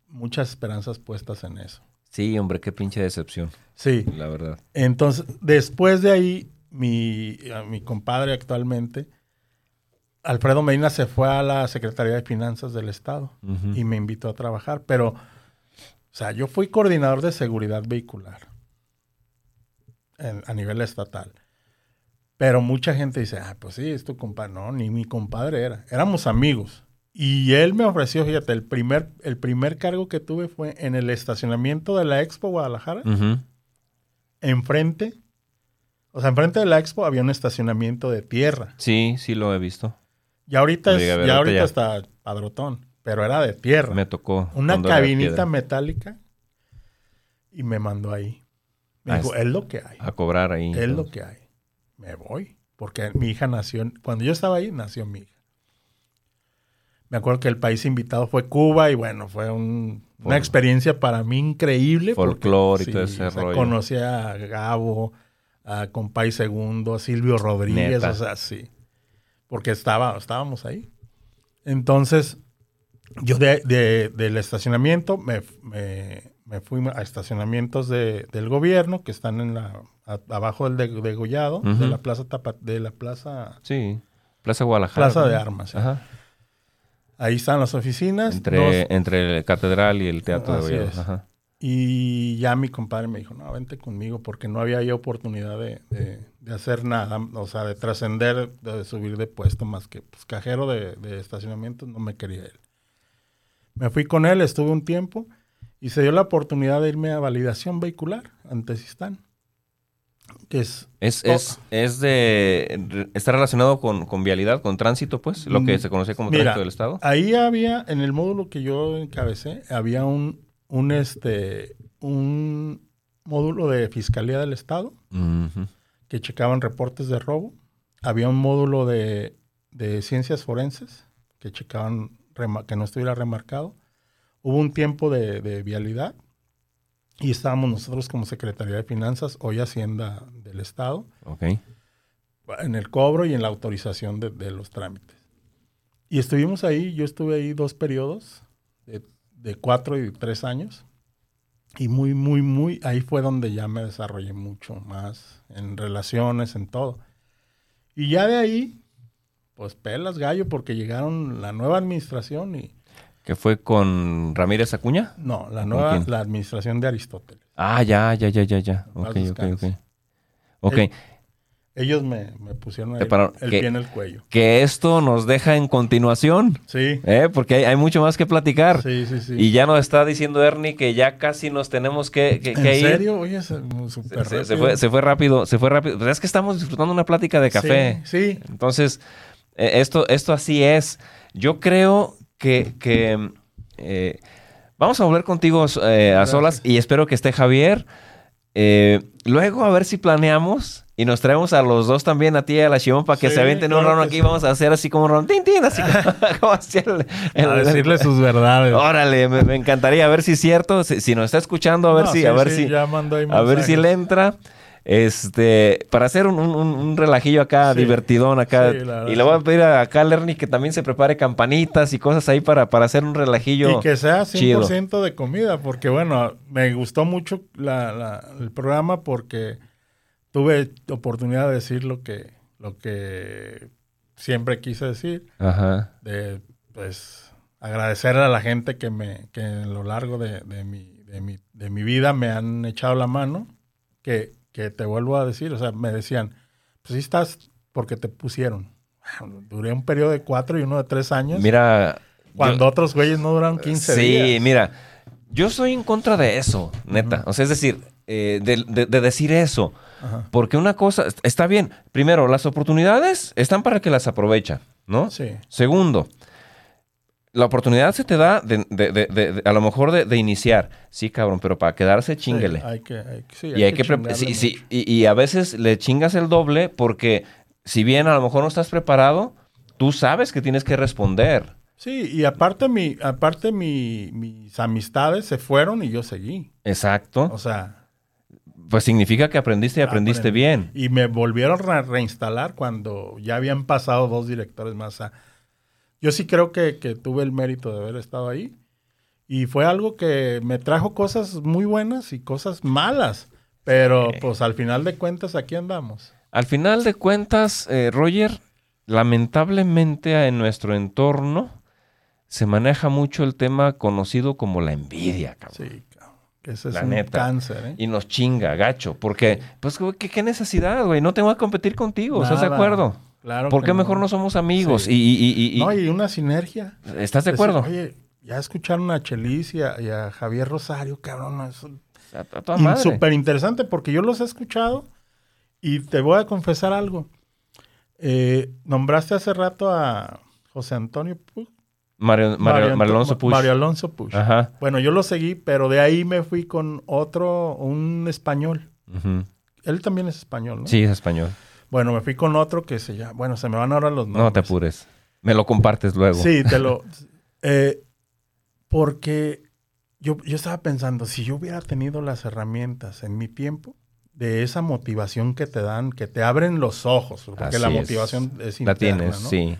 C: muchas esperanzas puestas en eso.
B: Sí, hombre, qué pinche decepción,
C: Sí,
B: la verdad.
C: entonces, después de ahí, mi, mi compadre actualmente, Alfredo Medina se fue a la Secretaría de Finanzas del Estado y me invitó a trabajar, pero, o sea, yo fui coordinador de seguridad vehicular en- a nivel estatal. Pero mucha gente dice, ah, pues sí, es tu compadre. No, ni mi compadre era. Éramos amigos. Y él me ofreció, fíjate, el primer, el primer cargo que tuve fue en el estacionamiento de la Expo Guadalajara. Enfrente, o sea, enfrente de la Expo había un estacionamiento de tierra.
B: Sí, sí lo he visto.
C: Y ahorita, es- ya
B: ahorita ya.
C: está padrotón, pero era de tierra.
B: Me tocó.
C: una cabinita metálica y me mandó ahí. Me
B: Ah,
C: dijo,
B: es-
C: lo que hay.
B: A cobrar ahí.
C: Es lo que hay. Me voy. Porque mi hija nació, cuando yo estaba ahí, nació mi hija. Me acuerdo que el país invitado fue Cuba y bueno, fue un- una experiencia para mí increíble.
B: Folclore y todo ese
C: o sea,
B: rollo.
C: Conocí a Gabo, a Compay Segundo, a Silvio Rodríguez,
B: Neta.
C: o sea, sí. Porque estaba, estábamos ahí. Entonces, yo de, de- del estacionamiento me, me- me fui a estacionamientos de- del gobierno que están en la a- abajo del de- degollado de
B: Ujú.
C: la plaza Tapa- de la plaza
B: Sí. Plaza Guadalajara.
C: Plaza de. Armas. sí.
B: Ajá.
C: ahí están las oficinas
B: Entre,
C: Nos-
B: entre el catedral y el teatro de
C: es.
B: Ajá.
C: Y ya mi compadre me dijo no vente conmigo porque no había ya oportunidad de, de- de hacer nada o sea de trascender de subir de puesto más que pues, cajero de, de estacionamiento no me quería él me fui con él estuve un tiempo y se dio la oportunidad de irme a validación vehicular ante Sistán que es
B: Es, es, es de. Está relacionado con, con vialidad, con tránsito, pues. Lo que
C: Mm,
B: se conoce como
C: mira,
B: tránsito del Estado.
C: Ahí había, en el módulo que yo encabecé, había un, un, este, un módulo de Fiscalía del Estado que checaban reportes de robo. Había un módulo de, de ciencias forenses que checaban que no estuviera remarcado. Hubo un tiempo de, de vialidad y estábamos nosotros como Secretaría de Finanzas, hoy Hacienda del Estado, en el cobro y en la autorización de, de los trámites. Y estuvimos ahí, yo estuve ahí dos periodos, de, cuatro y tres años. Y muy, muy, muy, ahí fue donde ya me desarrollé mucho más en relaciones, en todo. Y ya de ahí, pues pelas gallo, porque llegaron la nueva administración y,
B: ¿Que fue con Ramírez Acuña?
C: no, la
B: ¿Con
C: nueva, la administración de Aristóteles.
B: Ah, ya, ya, ya, ya, ya. Ok, ok, ok. Ok.
C: Ellos me, me pusieron el pie en el cuello.
B: Que esto nos deja en continuación,
C: Sí,
B: ¿eh? Porque hay, hay mucho más que platicar.
C: sí, sí, sí.
B: Y ya nos está diciendo Ernie que ya casi nos tenemos que, que-
C: ¿En
B: que ir.
C: serio? Oye, se- súper
B: Se, se- fue, se fue rápido, se fue rápido. Pero es que estamos disfrutando una plática de café.
C: Sí, sí.
B: Entonces, eh, esto, esto así es. Yo creo que, que, eh, vamos a volver contigo eh, a solas y espero que esté Javier. Luego a ver si planeamos y nos traemos a los dos también, a ti y a la Shimon, para que
C: Sí,
B: se avienten un
C: claro
B: round
C: que
B: aquí.
C: sí.
B: Vamos a hacer así como un round, tin, tin, así como, (laughs) (laughs) el- el-
C: A decirle sus verdades.
B: Órale, me, me encantaría a ver si es cierto, si, si nos está escuchando, a ver
C: No,
B: si,
C: sí,
B: a ver si,
C: ya ahí
B: a ver si le entra. Este, para hacer un, un- un- un relajillo acá, divertidón acá. y le voy a pedir a acá a Lerny que también se prepare campanitas y cosas ahí para, para hacer un relajillo.
C: Y que sea
B: chido.
C: 100% de comida, porque bueno, me gustó mucho la- la- el programa porque tuve oportunidad de decir lo que, lo que siempre quise decir,
B: Ajá.
C: de pues agradecerle a la gente que me, que a lo largo de, de mi, de, mi, de mi vida me han echado la mano, que, que te vuelvo a decir, o sea, me decían, pues sí estás porque te pusieron. (laughs) Duré un periodo de cuatro y uno de tres años.
B: Mira.
C: Cuando
B: yo-
C: otros güeyes no duran 15
B: sí,
C: días.
B: mira. Yo soy en contra de eso, neta. O sea, es decir, eh, de, de- de decir eso.
C: Ajá.
B: Porque una cosa, está bien. Primero, las oportunidades están para que las aprovecha, ¿no?
C: Sí.
B: Segundo, la oportunidad se te da de, de- de- de- de- a lo mejor de, iniciar. Sí, cabrón, pero para quedarse, chinguele.
C: Sí, hay que, hay que- sí,
B: y hay que,
C: chingarle
B: sí, sí, y a veces le chingas el doble porque si bien a lo mejor no estás preparado, tú sabes que tienes que responder.
C: Sí, y aparte, mi, aparte mi, mis amistades se fueron y yo seguí.
B: Exacto.
C: O sea,
B: Pues significa que aprendiste y aprendiste
C: aprendí.
B: bien.
C: Y me volvieron a reinstalar cuando ya habían pasado dos directores más. Sea, yo sí creo que, que tuve el mérito de haber estado ahí. Y fue algo que me trajo cosas muy buenas y cosas malas. Pero pues al final de cuentas aquí andamos.
B: Al final de cuentas, eh, Roger, lamentablemente en nuestro entorno se maneja mucho el tema conocido como la envidia, cabrón.
C: Sí, ese es
B: La
C: un
B: neta.
C: cáncer, ¿eh?
B: Y nos chinga, gacho. Porque, pues, güey, ¿qué, qué necesidad, güey? No tengo que competir contigo, ¿estás de acuerdo?
C: Claro
B: ¿Por qué mejor no somos amigos?
C: Sí.
B: Y, y- y- y-
C: No, y una sinergia.
B: ¿Estás de
C: Decir,
B: acuerdo?
C: Oye, ya escucharon a Chelis y a, y a Javier Rosario, cabrón. Es súper interesante porque yo los he escuchado y te voy a confesar algo. Eh, nombraste hace rato a José Antonio Puig.
B: Mario, Alonso Puig.
C: Mario Alonso Puig.
B: Ajá.
C: Bueno, yo lo seguí, pero de ahí me fui con otro, un español. Él también es español, ¿no?
B: Sí, es español.
C: Bueno, me fui con otro que se llama. Bueno, se me van ahora los nombres.
B: No te apures. Me lo compartes luego.
C: Sí, te lo. (laughs) eh, porque yo, yo estaba pensando, si yo hubiera tenido las herramientas en mi tiempo, de esa motivación que te dan, que te abren los ojos, porque
B: Así
C: la
B: es.
C: motivación es,
B: La
C: interna,
B: tienes,
C: ¿no?
B: sí.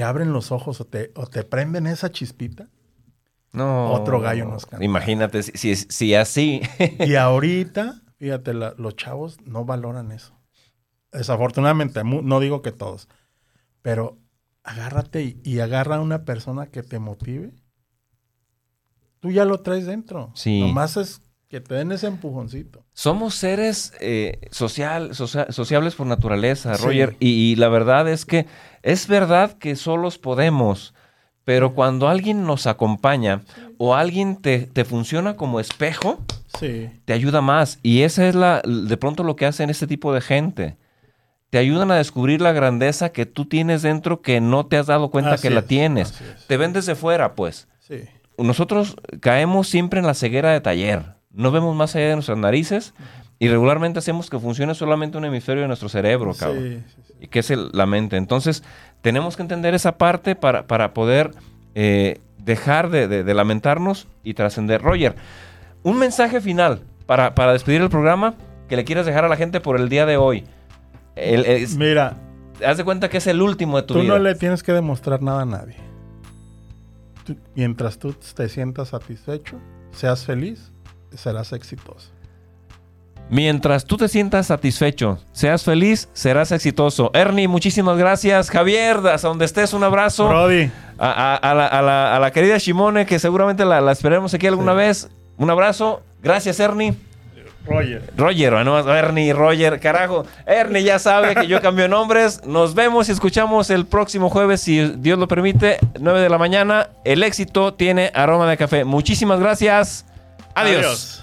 C: Te abren los ojos o te, o te prenden esa chispita.
B: No.
C: Otro gallo nos canta.
B: Imagínate si, si, si así. (laughs)
C: Y ahorita, fíjate, la- los chavos no valoran eso. Desafortunadamente, no digo que todos, pero agárrate y, y agarra a una persona que te motive. Tú ya lo traes dentro.
B: Sí.
C: Nomás es que te den ese empujoncito.
B: Somos seres eh, social, socia- sociables por naturaleza,
C: Sí.
B: Roger. Y, y la verdad es que es verdad que solos podemos, pero cuando alguien nos acompaña o alguien te, te funciona como espejo,
C: Sí.
B: te ayuda más. Y esa es la, de pronto lo que hacen este tipo de gente. Te ayudan a descubrir la grandeza que tú tienes dentro que no te has dado cuenta
C: Así
B: que la
C: es,
B: tienes. Te ven desde fuera, pues.
C: Sí.
B: Nosotros caemos siempre en la ceguera de taller. No vemos más allá de nuestras narices y regularmente hacemos que funcione solamente un hemisferio de nuestro cerebro, cabrón.
C: Sí, sí, sí.
B: Y que es el- la mente. Entonces, tenemos que entender esa parte para, para poder eh, dejar de, de- de lamentarnos y trascender. Roger, un mensaje final para, para despedir el programa que le quieras dejar a la gente por el día de hoy. El- es-
C: Mira,
B: haz de cuenta que es el último de tu
C: tú
B: vida.
C: no le tienes que demostrar nada a nadie. Tú- mientras tú te sientas satisfecho, seas feliz, serás exitoso.
B: Mientras tú te sientas satisfecho, seas feliz, serás exitoso. Ernie, muchísimas gracias. Javier, hasta donde estés, un abrazo.
C: Brody,
B: A, a- a la, a la- a la querida Shimone, que seguramente la, la esperemos aquí alguna
C: Sí.
B: vez. Un abrazo. Gracias, Ernie.
C: Roger.
B: Roger, bueno, Ernie, Roger, carajo. Ernie ya sabe que yo (laughs) cambio nombres. Nos vemos y escuchamos el próximo jueves, si Dios lo permite, 9 de la mañana. El éxito tiene aroma de café. Muchísimas gracias. Adiós.